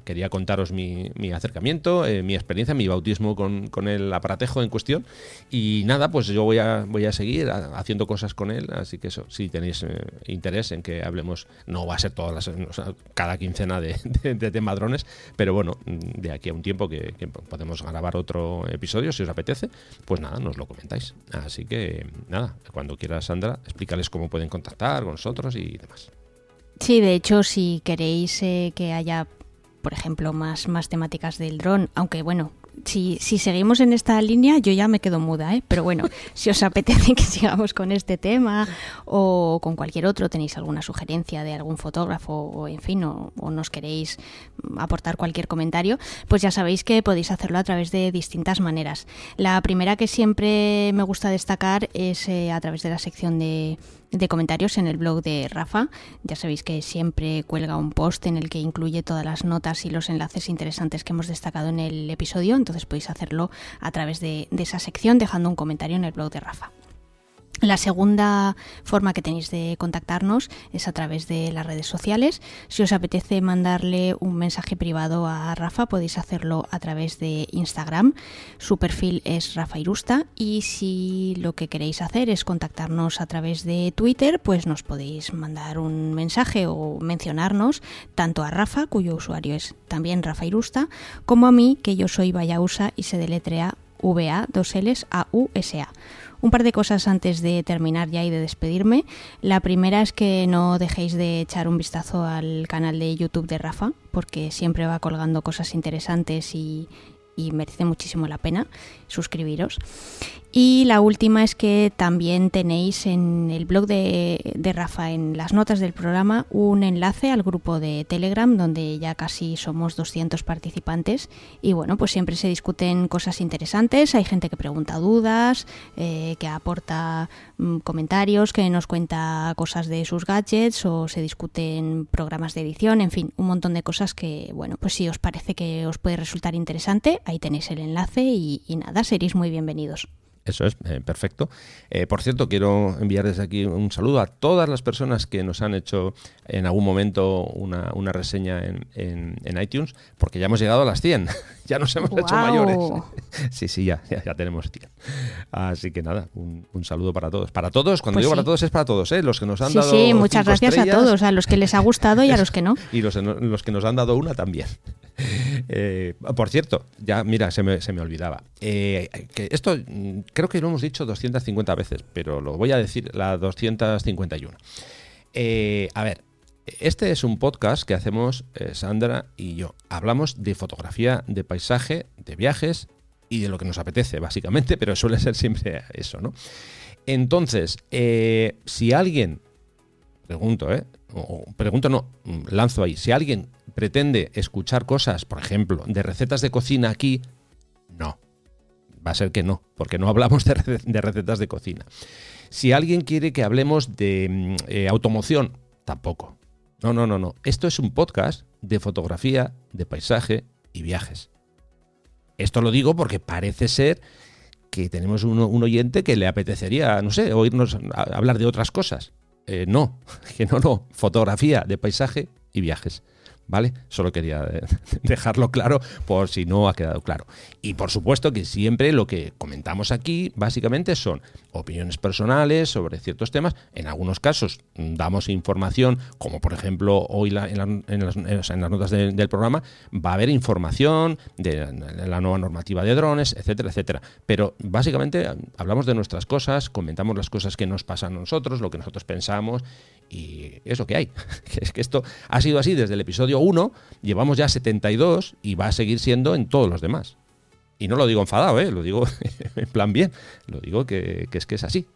quería contaros mi, acercamiento, mi experiencia, mi bautismo con, el aparatejo en cuestión. Y nada, pues yo voy a, voy a seguir haciendo cosas con él. Así que eso, si tenéis interés en que hablemos, no va a ser todas las, cada quincena de, de tema drones, pero bueno, de aquí a un tiempo que, podemos grabar otro episodio si os apetece, pues nada, nos lo comentáis. Así que nada, cuando quieras, Sandra, explícales cómo pueden contactar con nosotros y demás. Sí, de hecho, si queréis eh, que haya, por ejemplo, más, más temáticas del dron, aunque bueno, si, si, seguimos en esta línea, yo ya me quedo muda, ¿eh? Pero bueno, si os apetece que sigamos con este tema o con cualquier otro, tenéis alguna sugerencia de algún fotógrafo o, en fin, o, nos queréis aportar cualquier comentario, pues ya sabéis que podéis hacerlo a través de distintas maneras. La primera que siempre me gusta destacar es eh, a través de la sección de de comentarios en el blog de Rafa. Ya sabéis que siempre cuelga un post en el que incluye todas las notas y los enlaces interesantes que hemos destacado en el episodio, entonces podéis hacerlo a través de, de esa sección dejando un comentario en el blog de Rafa. La segunda forma que tenéis de contactarnos es a través de las redes sociales. Si os apetece mandarle un mensaje privado a Rafa, podéis hacerlo a través de Instagram. Su perfil es Rafa Irusta. Y si lo que queréis hacer es contactarnos a través de Twitter, pues nos podéis mandar un mensaje o mencionarnos tanto a Rafa, cuyo usuario es también Rafa Irusta, como a mí, que yo soy Vayausa y se deletrea VA, dos L's, A, U, S, A. Un par de cosas antes de terminar ya y de despedirme. La primera es que no dejéis de echar un vistazo al canal de YouTube de Rafa, porque siempre va colgando cosas interesantes y, y merece muchísimo la pena suscribiros. Y la última es que también tenéis en el blog de, Rafa, en las notas del programa, un enlace al grupo de Telegram donde ya casi somos 200 participantes y bueno, pues siempre se discuten cosas interesantes, hay gente que pregunta dudas, eh, que aporta mm, comentarios, que nos cuenta cosas de sus gadgets o se discuten programas de edición, en fin, un montón de cosas que bueno, pues si os parece que os puede resultar interesante, ahí tenéis el enlace y nada, seréis muy bienvenidos. Eso es, eh, perfecto. Eh, por cierto, quiero enviar desde aquí un saludo a todas las personas que nos han hecho en algún momento una, reseña en, iTunes, porque ya hemos llegado a las 100. ya nos hemos hecho mayores. sí, sí, ya, ya, tenemos 100. Así que nada, un, saludo para todos. Para todos, cuando pues digo para todos, es para todos, ¿eh? Los que nos han dado. Sí, muchas gracias a todos, a los que les ha gustado y a los que no. y los, los que nos han dado una también. Eh, por cierto, ya mira, se me, se me olvidaba. que esto creo que lo hemos dicho 250 veces, pero lo voy a decir la 251. Eh, a ver, este es un podcast que hacemos eh, Sandra y yo. Hablamos de fotografía, de paisaje, de viajes y de lo que nos apetece, básicamente, pero suele ser siempre eso, ¿no? Entonces, eh, si alguien, pregunto, ¿eh? O, pregunto no, lanzo ahí, si alguien pretende escuchar cosas, por ejemplo, de recetas de cocina aquí, no va a ser que no, porque no hablamos de, recetas de cocina. Si alguien quiere que hablemos de mm, eh, automoción, tampoco. No, no, no, no. Esto es un podcast de fotografía, de paisaje y viajes. Esto lo digo porque parece ser que tenemos un, oyente que le apetecería, no sé, oírnos hablar de otras cosas. Eh, no, que no, no. Fotografía de paisaje y viajes. ¿Vale? Solo quería eh, dejarlo claro por si no ha quedado claro. Y por supuesto que siempre lo que comentamos aquí básicamente son opiniones personales sobre ciertos temas. En algunos casos damos información, como por ejemplo hoy en, las, notas del programa va a haber información de la nueva normativa de drones, etcétera, etcétera. Pero básicamente hablamos de nuestras cosas, comentamos las cosas que nos pasan a nosotros, lo que nosotros pensamos y es lo que hay. Es que esto ha sido así desde el episodio 1, llevamos ya 72 y va a seguir siendo en todos los demás. Y no lo digo enfadado, ¿eh? lo digo en plan bien, lo digo que, es que es así.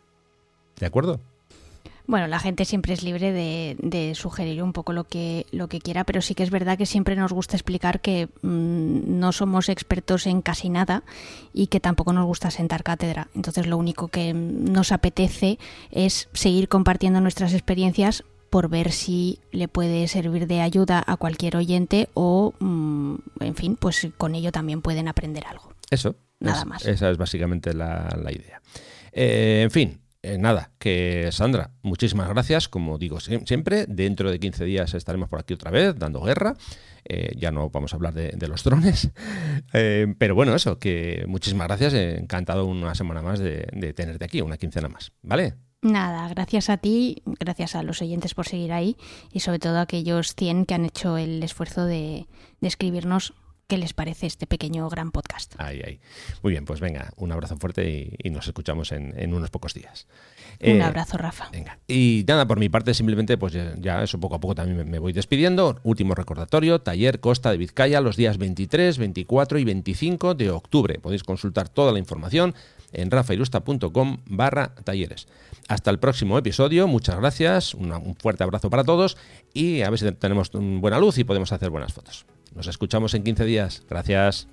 ¿De acuerdo? Bueno, la gente siempre es libre de, sugerir un poco lo que, lo que quiera, pero sí que es verdad que siempre nos gusta explicar que mm, no somos expertos en casi nada y que tampoco nos gusta sentar cátedra. Entonces lo único que nos apetece es seguir compartiendo nuestras experiencias por ver si le puede servir de ayuda a cualquier oyente o, mm, en fin, pues con ello también pueden aprender algo. Eso. Nada más. Esa es básicamente la, idea. Eh, en fin, eh, nada, que Sandra, muchísimas gracias. Como digo siempre, dentro de 15 días estaremos por aquí otra vez dando guerra. Eh, ya no vamos a hablar de, los drones. Eh, pero bueno, eso, que muchísimas gracias. encantado una semana más de, tenerte aquí, una quincena más. ¿Vale? Nada, gracias a ti, gracias a los oyentes por seguir ahí y sobre todo a aquellos 100 que han hecho el esfuerzo de, de escribirnos qué les parece este pequeño gran podcast. Ahí, ahí. Muy bien, pues venga, un abrazo fuerte y, nos escuchamos en, unos pocos días. Un eh, abrazo, Rafa. Venga. Y nada, por mi parte, simplemente, pues ya, eso poco a poco también me, voy despidiendo. Último recordatorio, taller Costa de Vizcaya los días 23, 24 y 25 de octubre. Podéis consultar toda la información en rafairusta.com barra talleres. Hasta el próximo episodio, muchas gracias, un fuerte abrazo para todos y a ver si tenemos buena luz y podemos hacer buenas fotos. Nos escuchamos en 15 días. Gracias.